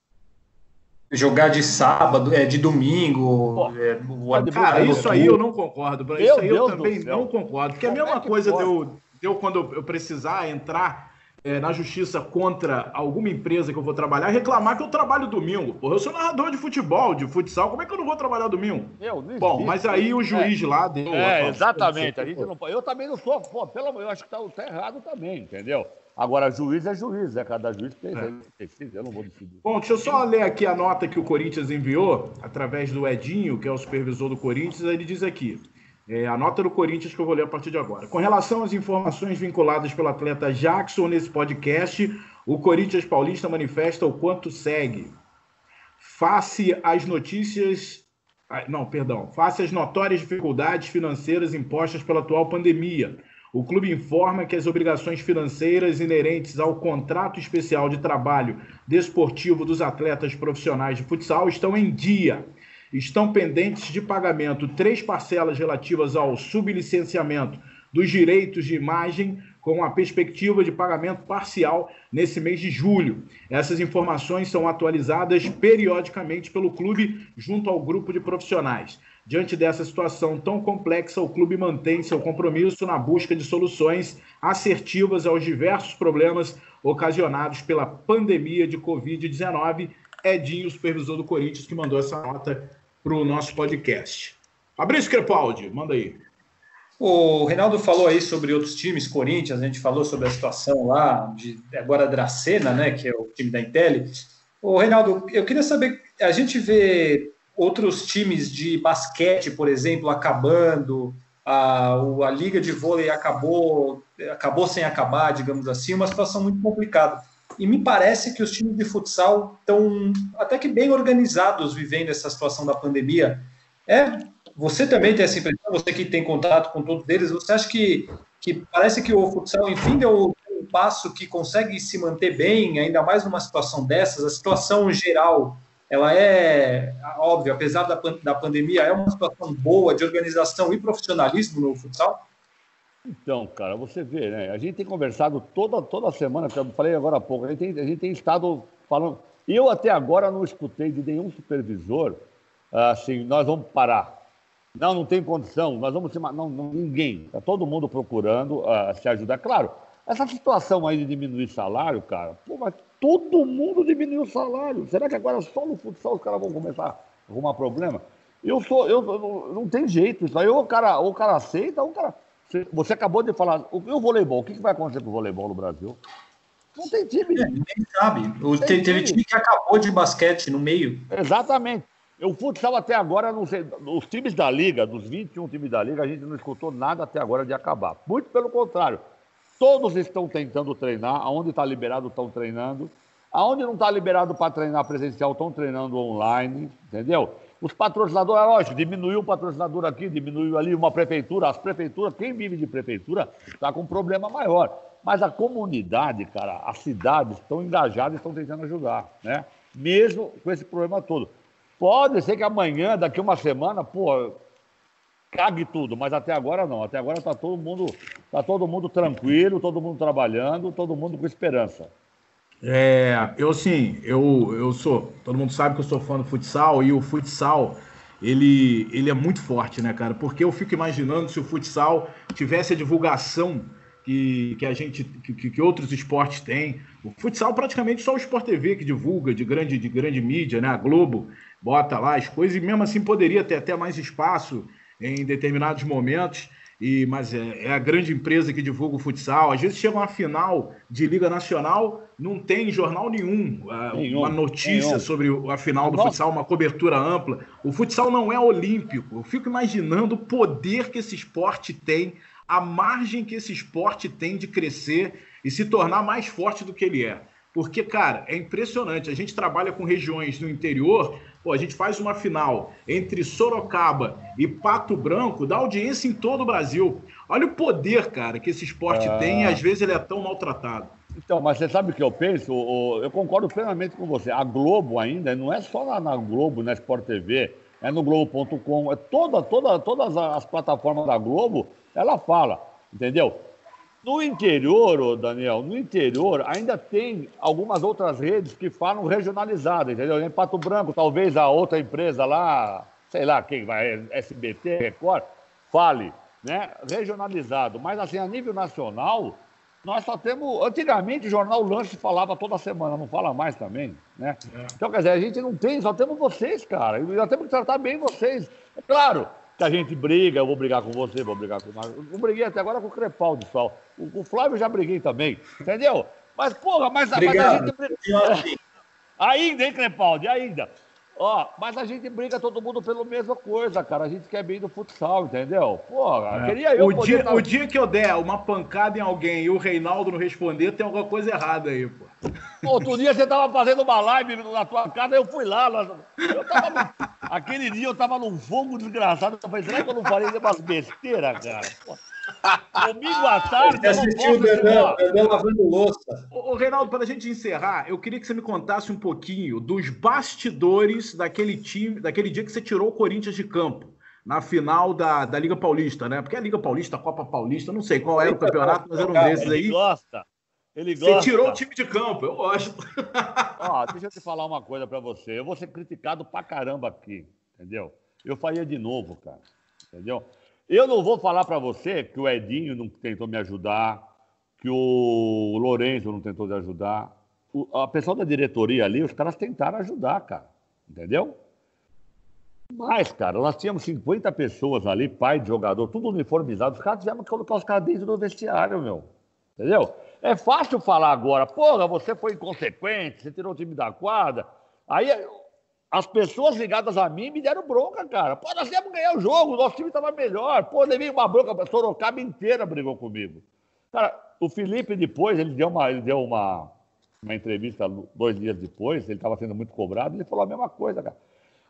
jogar de sábado, é de domingo. É, o... Cara, isso aí eu não concordo. Isso aí eu também não concordo. Porque a mesma coisa deu, deu quando eu precisar entrar é, na justiça contra alguma empresa que eu vou trabalhar reclamar que eu trabalho domingo. Porra, eu sou narrador de futebol, de futsal, como é que eu não vou trabalhar domingo? Eu, não Bom, mas aí o juiz é, lá deu. É, exatamente. A gente não, eu também não sou, pô, pelo eu acho que tá, tá errado também, entendeu? Agora, juiz é juiz, é cada juiz tem, é. eu não vou decidir. Bom, deixa eu só ler aqui a nota que o Corinthians enviou, através do Edinho, que é o supervisor do Corinthians, ele diz aqui. É, a nota do Corinthians que eu vou ler a partir de agora. Com relação às informações vinculadas pelo atleta Jackson nesse podcast, o Corinthians Paulista manifesta o quanto segue. Face às notícias. Não, perdão. Face às notórias dificuldades financeiras impostas pela atual pandemia. O clube informa que as obrigações financeiras inerentes ao contrato especial de trabalho desportivo dos atletas profissionais de futsal estão em dia estão pendentes de pagamento três parcelas relativas ao sublicenciamento dos direitos de imagem, com a perspectiva de pagamento parcial nesse mês de julho. Essas informações são atualizadas periodicamente pelo clube junto ao grupo de profissionais. Diante dessa situação tão complexa, o clube mantém seu compromisso na busca de soluções assertivas aos diversos problemas ocasionados pela pandemia de Covid-19. Edinho, supervisor do Corinthians, que mandou essa nota para o nosso podcast. Fabrício Crepaldi, manda aí. O Reinaldo falou aí sobre outros times, Corinthians, a gente falou sobre a situação lá, de agora Dracena, né, que é o time da Intel. O Reinaldo, eu queria saber, a gente vê outros times de basquete, por exemplo, acabando, a, a liga de vôlei acabou, acabou sem acabar, digamos assim, uma situação muito complicada. E me parece que os times de futsal estão até que bem organizados vivendo essa situação da pandemia. É, você também tem essa impressão, você que tem contato com todos eles, você acha que, que parece que o futsal, enfim, deu um passo que consegue se manter bem, ainda mais numa situação dessas? A situação geral, ela é, óbvio, apesar da, da pandemia, é uma situação boa de organização e profissionalismo no futsal? Então, cara, você vê, né? A gente tem conversado toda, toda semana, eu falei agora há pouco, a gente, tem, a gente tem estado falando. Eu até agora não escutei de nenhum supervisor assim, nós vamos parar. Não, não tem condição, nós vamos se. Não, não ninguém. Está todo mundo procurando uh, se ajudar. Claro, essa situação aí de diminuir salário, cara, pô, mas todo mundo diminuiu o salário. Será que agora só no futsal os caras vão começar a arrumar problema? Eu sou, eu, eu não tem jeito isso aí. Ou o cara, ou o cara aceita, ou o cara. Você acabou de falar, o, o voleibol, o que vai acontecer com o voleibol no Brasil? Não tem time. É, ninguém sabe. O, tem teve time. time que acabou de basquete no meio. Exatamente. O futsal até agora, não sei, os times da Liga, dos 21 times da Liga, a gente não escutou nada até agora de acabar. Muito pelo contrário. Todos estão tentando treinar, aonde está liberado estão treinando. Aonde não está liberado para treinar presencial, estão treinando online, entendeu? Os patrocinadores, é lógico, diminuiu um patrocinador aqui, diminuiu ali uma prefeitura. As prefeituras, quem vive de prefeitura, está com um problema maior. Mas a comunidade, cara, as cidades estão engajadas e estão tentando ajudar, né? Mesmo com esse problema todo. Pode ser que amanhã, daqui uma semana, pô, cague tudo, mas até agora não. Até agora está todo mundo, tá todo mundo tranquilo, todo mundo trabalhando, todo mundo com esperança. É, eu sim, eu, eu sou. Todo mundo sabe que eu sou fã do futsal e o futsal ele, ele é muito forte, né, cara? Porque eu fico imaginando se o futsal tivesse a divulgação que, que a gente que, que outros esportes têm. O futsal praticamente só o Sport TV que divulga de grande de grande mídia, né? A Globo bota lá as coisas e mesmo assim poderia ter até mais espaço em determinados momentos. E, mas é, é, a grande empresa que divulga o futsal. Às vezes chega uma final de Liga Nacional, não tem jornal nenhum, uh, nenhum uma notícia nenhum. sobre a final do Nossa. futsal, uma cobertura ampla. O futsal não é olímpico. Eu fico imaginando o poder que esse esporte tem, a margem que esse esporte tem de crescer e se tornar mais forte do que ele é. Porque, cara, é impressionante. A gente trabalha com regiões do interior Pô, a gente faz uma final entre Sorocaba e Pato Branco, dá audiência em todo o Brasil. Olha o poder, cara, que esse esporte ah. tem e às vezes ele é tão maltratado. Então, mas você sabe o que eu penso? Eu concordo plenamente com você. A Globo ainda não é só na Globo, na Sport TV, é no Globo.com, é toda, toda, todas as plataformas da Globo, ela fala, entendeu? No interior, Daniel, no interior ainda tem algumas outras redes que falam regionalizado, entendeu? Em Pato Branco, talvez a outra empresa lá, sei lá quem vai, SBT, Record, fale, né? Regionalizado. Mas assim, a nível nacional, nós só temos. Antigamente o jornal Lance falava toda semana, não fala mais também, né? É. Então, quer dizer, a gente não tem, só temos vocês, cara. E nós temos que tratar bem vocês. É claro, que a gente briga, eu vou brigar com você, vou brigar com o Marcos. Eu briguei até agora com o Crepaldi só. O, o Flávio já briguei também, entendeu? Mas, porra, mas, mas a gente. Ainda, hein, Crepaldi? Ainda. Ó, mas a gente briga todo mundo pela mesma coisa, cara. A gente quer bem do futsal, entendeu? Porra, é. queria eu. O dia, o dia que eu der uma pancada em alguém e o Reinaldo não responder, tem alguma coisa errada aí, pô. Outro dia você tava fazendo uma live na tua casa, eu fui lá. Eu tava, (laughs) aquele dia eu tava num fogo desgraçado. Eu falei, será que eu não falei umas besteiras, cara? Pô. Domingo à tarde. Você assistiu o Dedé lavando louça. Ô, ô, Reinaldo, para a gente encerrar, eu queria que você me contasse um pouquinho dos bastidores daquele time, daquele dia que você tirou o Corinthians de campo. Na final da, da Liga Paulista, né? Porque a Liga Paulista, a Copa Paulista, não sei qual era o campeonato, mas era um desses aí. Ele gosta. Ele gosta. Você tirou o time de campo, eu gosto. (laughs) Ó, deixa eu te falar uma coisa para você. Eu vou ser criticado pra caramba aqui, entendeu? Eu faria de novo, cara. Entendeu? Eu não vou falar para você que o Edinho não tentou me ajudar, que o Lourenço não tentou me ajudar. O, a pessoa da diretoria ali, os caras tentaram ajudar, cara. Entendeu? Mas, cara, nós tínhamos 50 pessoas ali, pai de jogador, tudo uniformizado. Os caras tiveram que colocar os caras dentro do vestiário, meu. Entendeu? É fácil falar agora, porra, você foi inconsequente, você tirou o time da quadra. Aí as pessoas ligadas a mim me deram bronca, cara. Pô, nós íamos ganhar o jogo, nosso time estava melhor. Pô, levei uma bronca, Sorocaba inteira brigou comigo. Cara, o Felipe depois, ele deu uma, ele deu uma, uma entrevista dois dias depois, ele estava sendo muito cobrado, ele falou a mesma coisa, cara.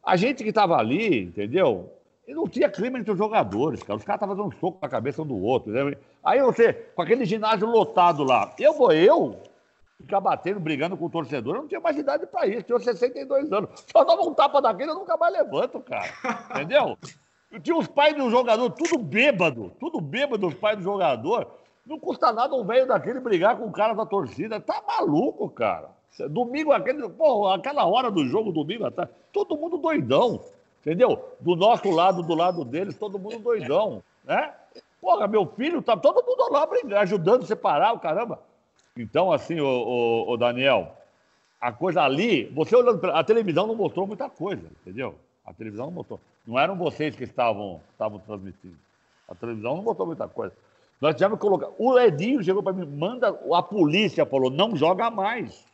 A gente que estava ali, entendeu? E não tinha clima entre os jogadores, cara. Os caras estavam dando um soco na cabeça um do outro. Entendeu? Aí você, com aquele ginásio lotado lá, eu vou eu, ficar batendo, brigando com o torcedor. Eu não tinha mais idade para isso, tinha 62 anos. Só dava um tapa daquele, eu nunca mais levanto, cara. (laughs) Entendeu? Eu tinha os pais do jogador, tudo bêbado, tudo bêbado, os pais do jogador. Não custa nada um velho daquele brigar com o cara da torcida. Tá maluco, cara. Domingo, aquele, pô, aquela hora do jogo, domingo tá todo mundo doidão. Entendeu? Do nosso lado, do lado deles, todo mundo doidão. Né? Porra, meu filho, tá todo mundo lá ajudando a separar o caramba. Então, assim, o, o, o, Daniel, a coisa ali, você olhando, a televisão não mostrou muita coisa, entendeu? A televisão não mostrou. Não eram vocês que estavam, estavam transmitindo. A televisão não mostrou muita coisa. Nós tivemos que colocar. O Edinho chegou para mim, manda. A polícia falou, não joga mais.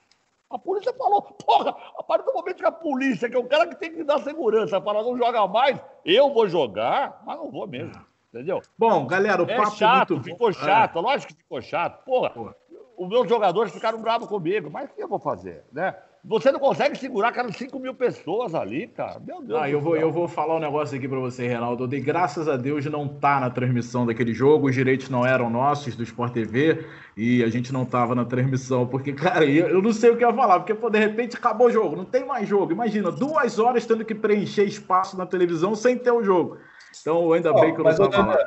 A polícia falou, porra, partir do momento que a polícia, que é o cara que tem que dar segurança, fala não joga mais, eu vou jogar, mas não vou mesmo. Entendeu? Bom, galera, o é papo chato, é muito ficou chato, é. lógico que ficou chato. Porra, Porra, os meus jogadores ficaram bravos comigo, mas o que eu vou fazer, né? Você não consegue segurar aquelas 5 mil pessoas ali, cara. Meu Deus. Ah, eu, vou, eu vou falar um negócio aqui para você, Reinaldo. Eu dei graças a Deus de não tá na transmissão daquele jogo. Os direitos não eram nossos do Sport TV e a gente não tava na transmissão. Porque, cara, eu, eu não sei o que ia falar. Porque, pô, de repente acabou o jogo, não tem mais jogo. Imagina, duas horas tendo que preencher espaço na televisão sem ter o jogo. Então, ainda oh, bem que eu não estava lá.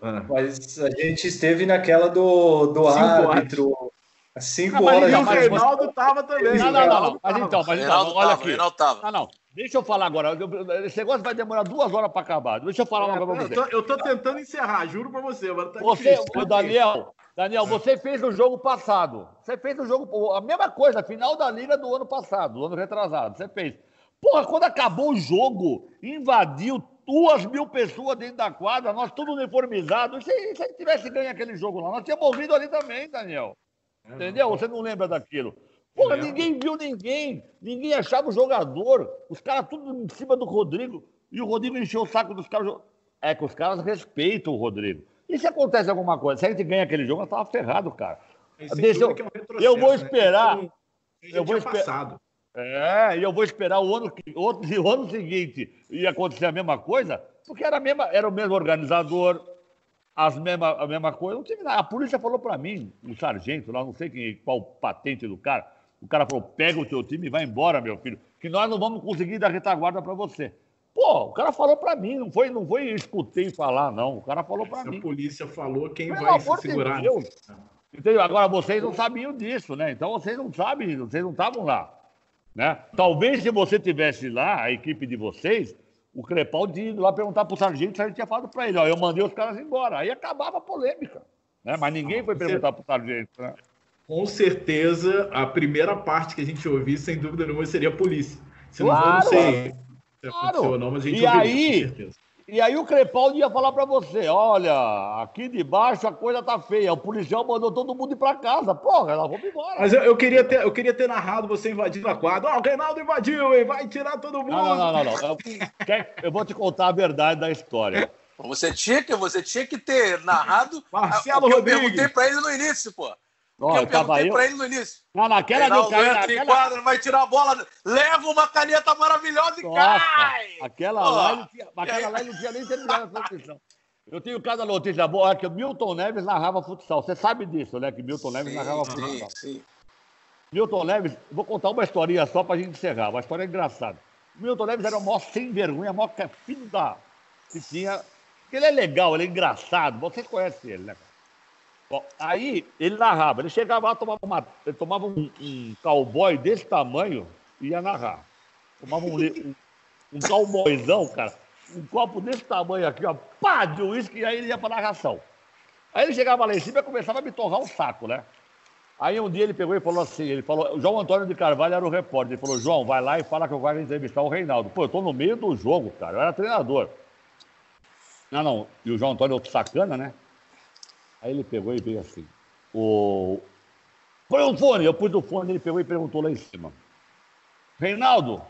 Ah. Mas a gente esteve naquela do, do árbitro. Horas. Cinco não, horas. E o Reinaldo estava também. Não, não, não, não. Mas então, mas então, olha aqui. Reinaldo tava. Não, não. Deixa eu falar agora. Esse negócio vai demorar duas horas para acabar. Deixa eu falar uma coisa para você. Eu tô, tentando encerrar, juro para você. Mas tá você, difícil, Daniel, Daniel, você fez o jogo passado. Você fez o jogo, a mesma coisa, final da liga do ano passado, do ano retrasado. Você fez. Porra, quando acabou o jogo, invadiu duas mil pessoas dentro da quadra, nós tudo uniformizados. Se, se a gente tivesse ganho aquele jogo lá, nós tínhamos morrido ali também, Daniel. É, Entendeu? Você não lembra daquilo. Porra, ninguém viu ninguém. Ninguém achava o jogador. Os caras tudo em cima do Rodrigo. E o Rodrigo encheu o saco dos caras. É que os caras respeitam o Rodrigo. E se acontece alguma coisa? Se a gente ganha aquele jogo, nós tava ferrado, cara. Deixa eu, é um eu vou né? esperar. Né? Eu vou esperar. É, e eu vou esperar o ano, (laughs) o ano seguinte e acontecer a mesma coisa, porque era, mesma, era o mesmo organizador, as mesma, a mesma coisa. Não tive nada. A polícia falou para mim, o sargento lá, não sei quem, qual patente do cara, o cara falou: pega o teu time e vai embora, meu filho, que nós não vamos conseguir dar retaguarda para você. Pô, o cara falou para mim, não foi, não foi escutei falar, não. O cara falou para mim. A polícia falou quem Pelo vai se segurar. De Entendeu? Agora vocês não sabiam disso, né? Então vocês não sabem, vocês não estavam lá. Né? Talvez se você tivesse lá, a equipe de vocês, o Crepaldi ir lá perguntar para o sargento se a gente tinha falado para ele, ó, eu mandei os caras embora. Aí acabava a polêmica. Né? Mas ninguém foi perguntar para o sargento. Né? Com certeza, a primeira parte que a gente ouvir, sem dúvida nenhuma, seria a polícia. Se claro, não, não sei se aconteceu ou não, mas a gente e ouviria, aí, com certeza. E aí o Crepaldi ia falar para você, olha, aqui de baixo a coisa tá feia, o policial mandou todo mundo ir para casa. Porra, ela vamos embora. Mas eu, eu, queria ter, eu queria ter narrado você invadindo a quadra. Ó, oh, o Reinaldo invadiu, hein? Vai tirar todo mundo. Não, não, não, não. não. Eu, eu vou te contar a verdade da história. Você tinha que, você tinha que ter narrado Marcelo o que Rodrigues. eu perguntei para ele no início, pô. Ó, eu perguntei para ele no início. Não, naquela Reinaldo meu cara, naquela... quadra, vai tirar a bola, leva uma caneta maravilhosa e Nossa, cai! Aquela, lá, ele tinha, aquela lá ele não tinha nem terminado a transmissão. Eu tenho cada notícia boa, que o Milton Neves narrava futsal. Você sabe disso, né? Que Milton Neves sim, narrava futsal. Sim. Milton Neves, vou contar uma historinha só pra gente encerrar, uma história engraçada. Milton Neves era o maior sem vergonha, o maior filho da. que tinha. Ele é legal, ele é engraçado, vocês conhecem ele, né? Bom, aí ele narrava, ele chegava lá, tomava, uma, ele tomava um, um cowboy desse tamanho e ia narrar. Tomava um, um, um cowboyzão, cara, um copo desse tamanho aqui, ó, pá, de uísque, e aí ele ia pra narração. Aí ele chegava lá em cima e começava a me torrar o um saco, né? Aí um dia ele pegou e falou assim, ele falou, João Antônio de Carvalho era o repórter, ele falou, João, vai lá e fala que eu vou entrevistar o Reinaldo. Pô, eu tô no meio do jogo, cara, eu era treinador. Não, não, e o João Antônio é outro sacana, né? Aí ele pegou e veio assim. O... Põe o fone, eu pus o fone, ele pegou e perguntou lá em cima. Reinaldo,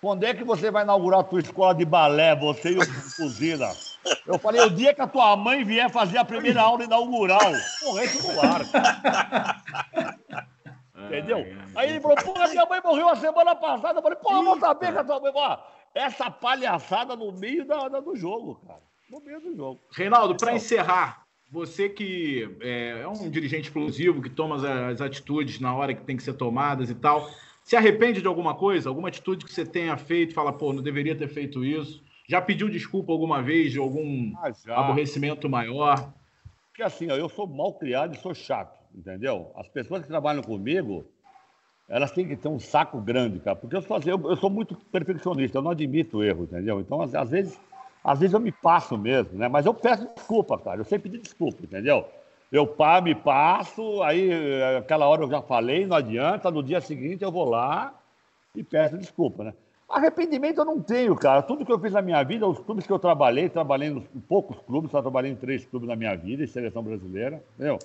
quando é que você vai inaugurar a tua escola de balé, você e o Fuzila? (laughs) Eu falei, o dia que a tua mãe vier fazer a primeira aula inaugural. Isso no ar. (laughs) Entendeu? Aí ele falou, porra, minha mãe morreu a semana passada. Eu falei, porra, eu vou saber que a tua mãe... Ó, essa palhaçada no meio da, da, do jogo, cara. No meio do jogo. Reinaldo, para encerrar, você que é, é, um dirigente explosivo, que toma as, atitudes na hora que tem que ser tomadas e tal, se arrepende de alguma coisa? Alguma atitude que você tenha feito, fala, pô, não deveria ter feito isso? Já pediu desculpa alguma vez de algum ah, aborrecimento maior? Porque assim, ó, eu sou mal criado e sou chato, entendeu? As pessoas que trabalham comigo, elas têm que ter um saco grande, cara. Porque eu sou, eu, eu sou muito perfeccionista, eu não admito erro, entendeu? Então, às, às vezes às vezes eu me passo mesmo, né? Mas eu peço desculpa, cara. Eu sempre pedir desculpa, entendeu? Eu pá, me passo, aí aquela hora eu já falei, não adianta, no dia seguinte eu vou lá e peço desculpa, né? Arrependimento eu não tenho, cara. Tudo que eu fiz na minha vida, os clubes que eu trabalhei, trabalhei em poucos clubes, só trabalhei em três clubes na minha vida, em seleção brasileira, entendeu?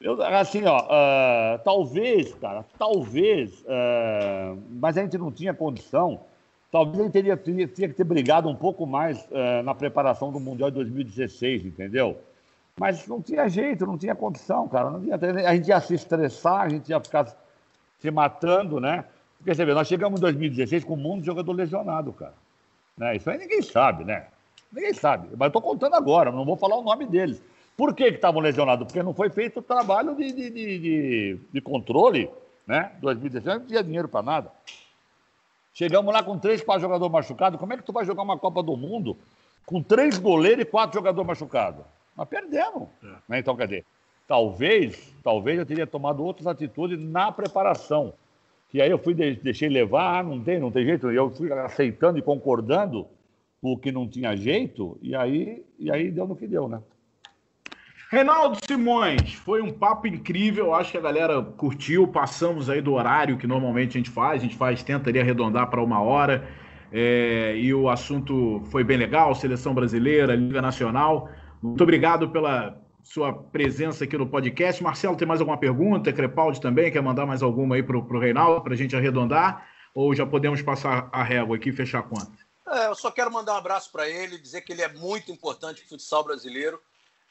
Eu, assim, ó, uh, talvez, cara, talvez, uh, mas a gente não tinha condição. Talvez gente teria, teria, teria que ter brigado um pouco mais uh, na preparação do Mundial de 2016, entendeu? Mas não tinha jeito, não tinha condição, cara. Não tinha, a gente ia se estressar, a gente ia ficar se matando, né? Porque você vê, nós chegamos em 2016 com um monte de jogador lesionado, cara. Né? Isso aí ninguém sabe, né? Ninguém sabe. Mas eu tô contando agora, não vou falar o nome deles. Por que estavam lesionados? Porque não foi feito o trabalho de, de, de, de controle, né? 2016 não tinha dinheiro para nada. Chegamos lá com três, quatro jogadores machucados. Como é que tu vai jogar uma Copa do Mundo com três goleiros e quatro jogadores machucados? Nós perdemos. É. Né? Então, quer dizer, talvez, talvez eu teria tomado outras atitudes na preparação. Que aí eu fui, deixei levar, ah, não tem, não tem jeito. Eu fui aceitando e concordando com o que não tinha jeito, e aí, e aí deu no que deu, né? Reinaldo Simões, foi um papo incrível, acho que a galera curtiu, passamos aí do horário que normalmente a gente faz, a gente faz, tenta ali arredondar para uma hora, é, e o assunto foi bem legal, seleção brasileira, Liga Nacional, muito obrigado pela sua presença aqui no podcast. Marcelo, tem mais alguma pergunta? Crepaldi também, quer mandar mais alguma aí para o Reinaldo, para a gente arredondar, ou já podemos passar a régua aqui e fechar a conta? É, eu só quero mandar um abraço para ele, dizer que ele é muito importante para o futsal brasileiro,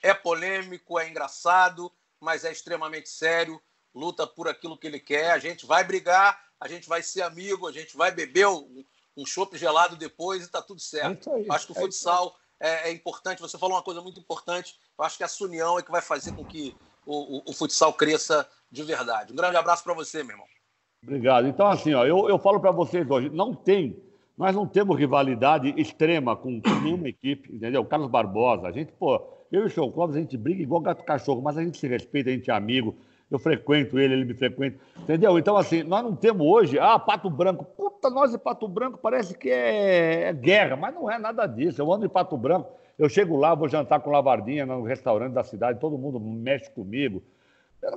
é polêmico, é engraçado, mas é extremamente sério, luta por aquilo que ele quer. A gente vai brigar, a gente vai ser amigo, a gente vai beber um, um chopp gelado depois e está tudo certo. É acho que o é futsal é, é, importante. Você falou uma coisa muito importante. Eu acho que essa união é que vai fazer com que o, o, o futsal cresça de verdade. Um grande abraço para você, meu irmão. Obrigado. Então, assim, ó, eu, eu falo para vocês hoje, não tem nós não temos rivalidade extrema com, com nenhuma equipe, entendeu? Carlos Barbosa, a gente, pô, eu e o Show Clóvis, a gente briga igual gato cachorro, mas a gente se respeita, a gente é amigo. Eu frequento ele, ele me frequenta. Entendeu? Então, assim, nós não temos hoje, ah, Pato Branco. Puta, nós e Pato Branco parece que é, é guerra, mas não é nada disso. Eu ando em Pato Branco, eu chego lá, vou jantar com Lavardinha no restaurante da cidade, todo mundo mexe comigo.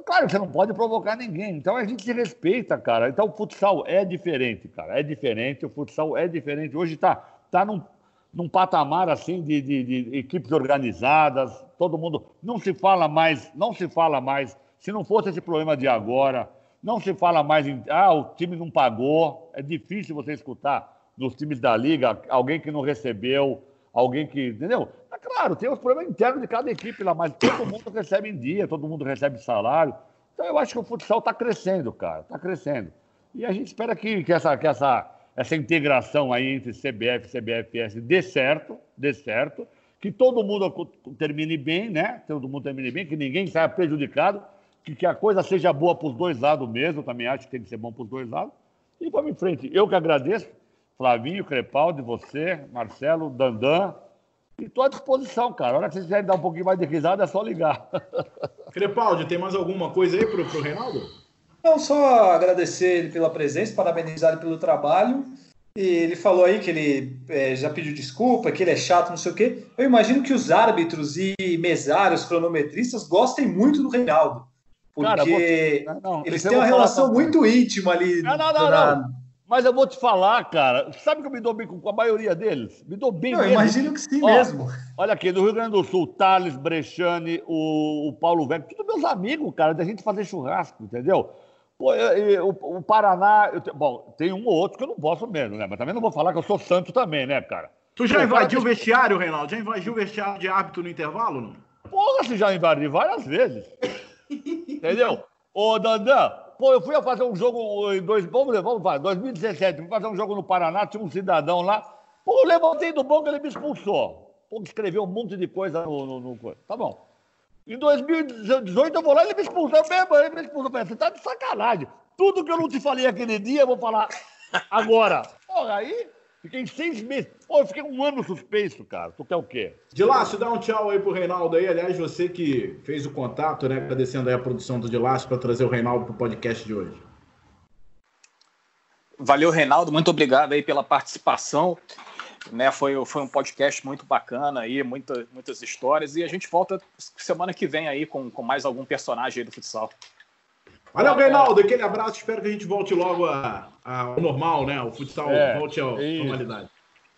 Claro, você não pode provocar ninguém. Então a gente se respeita, cara. Então o futsal é diferente, cara. É diferente, o futsal é diferente. Hoje está tá num num patamar assim de, de, de, equipes organizadas, todo mundo não se fala mais, não se fala mais. Se não fosse esse problema de agora, não se fala mais em ah, o time não pagou. É difícil você escutar nos times da liga alguém que não recebeu, alguém que, entendeu? É claro, tem os problemas internos de cada equipe lá, mas todo mundo recebe em dia, todo mundo recebe salário. Então eu acho que o futsal está crescendo, cara, está crescendo. E a gente espera que, que essa, que essa essa integração aí entre CBF e CBFS dê certo, dê certo, que todo mundo termine bem, né? Todo mundo termine bem, que ninguém saia prejudicado, que, que a coisa seja boa para os dois lados mesmo, também acho que tem que ser bom para os dois lados. E vamos em frente. Eu que agradeço, Flavinho, Crepaldi, você, Marcelo, Dandan, e estou à disposição, cara. A hora que vocês quiserem dar um pouquinho mais de risada, é só ligar. (laughs) Crepaldi, tem mais alguma coisa aí para o Reinaldo? Não, só agradecer ele pela presença, parabenizar ele pelo trabalho. E ele falou aí que ele é, já pediu desculpa, que ele é chato, não sei o quê. Eu imagino que os árbitros e mesários, cronometristas, gostem muito do Reinaldo. Porque Cara, não, não, eles têm uma relação muito íntima ali. Não, não, não, na... não. Mas eu vou te falar, cara. Sabe que eu me dou bem com a maioria deles? Me dou bem mesmo. imagino que sim Ó, mesmo. Olha aqui, no Rio Grande do Sul, Thales, Brechane, o, o Paulo Velho, tudo meus amigos, cara, da gente fazer churrasco, entendeu? O, Paraná, bom, tem um ou outro que eu não posso mesmo, né? Mas também não vou falar que eu sou santo também, né, cara? Tu já Pô, invadiu o vestiário, Reinaldo? Já invadiu o vestiário de árbitro no intervalo, não? Porra, você já invadiu várias vezes. (laughs) Entendeu? Ô, Dandan, pô, eu fui a fazer um jogo em dois, vamos, vamos fazer, 2017, fui fazer um jogo no Paraná, tinha um cidadão lá. Pô, eu levantei do banco, ele me expulsou. Pô, escreveu um monte de coisa no, no, no... Tá bom. Em 2018 eu vou lá e ele me expulsou mesmo, ele me expulsou. Você tá de sacanagem. Tudo que eu não te falei aquele dia, eu vou falar agora. (laughs) Porra, aí fiquei seis meses. Pô, eu fiquei um ano suspenso, cara. Tu quer o quê? Dilácio, dá um tchau aí pro Reinaldo aí. Aliás, você que fez o contato, né? Agradecendo aí a produção do Dilácio para trazer o Reinaldo pro podcast de hoje. Valeu, Reinaldo. Muito obrigado aí pela participação. Né, foi, foi um podcast muito bacana aí, muita, muitas histórias. E a gente volta semana que vem aí com, com mais algum personagem do futsal. Valeu, Reinaldo. Aquele abraço. Espero que a gente volte logo ao normal, né? O futsal é, volte à normalidade.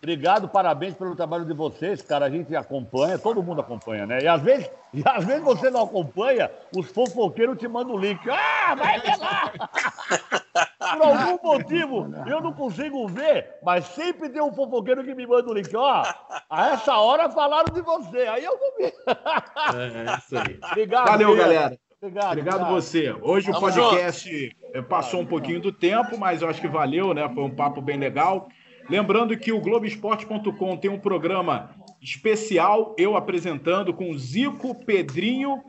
Obrigado, parabéns pelo trabalho de vocês, cara. A gente acompanha, todo mundo acompanha, né? E às vezes, e às vezes você não acompanha, os fofoqueiros te mandam o link. Ah, vai ver lá! (laughs) Por algum motivo, eu não consigo ver, mas sempre tem um fofoqueiro que me manda o link. Ó, a essa hora falaram de você, aí eu vou ver. É, isso aí. Obrigado, Valeu, galera. Obrigado, obrigado você. Hoje o podcast passou um pouquinho do tempo, mas eu acho que valeu, né? Foi um papo bem legal. Lembrando que o Globoesporte.com tem um programa especial, eu apresentando com Zico, Pedrinho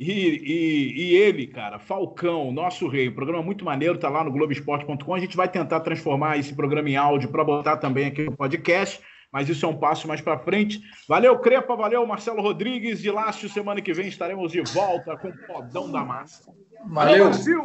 e, e, e, ele, cara, Falcão, nosso rei. programa muito maneiro, tá lá no Globoesporte.com. A gente vai tentar transformar esse programa em áudio para botar também aqui no podcast, mas isso é um passo mais para frente. Valeu, Crepa, valeu, Marcelo Rodrigues. De Lácio, semana que vem estaremos de volta com o Podão da Massa. Valeu, valeu Brasil!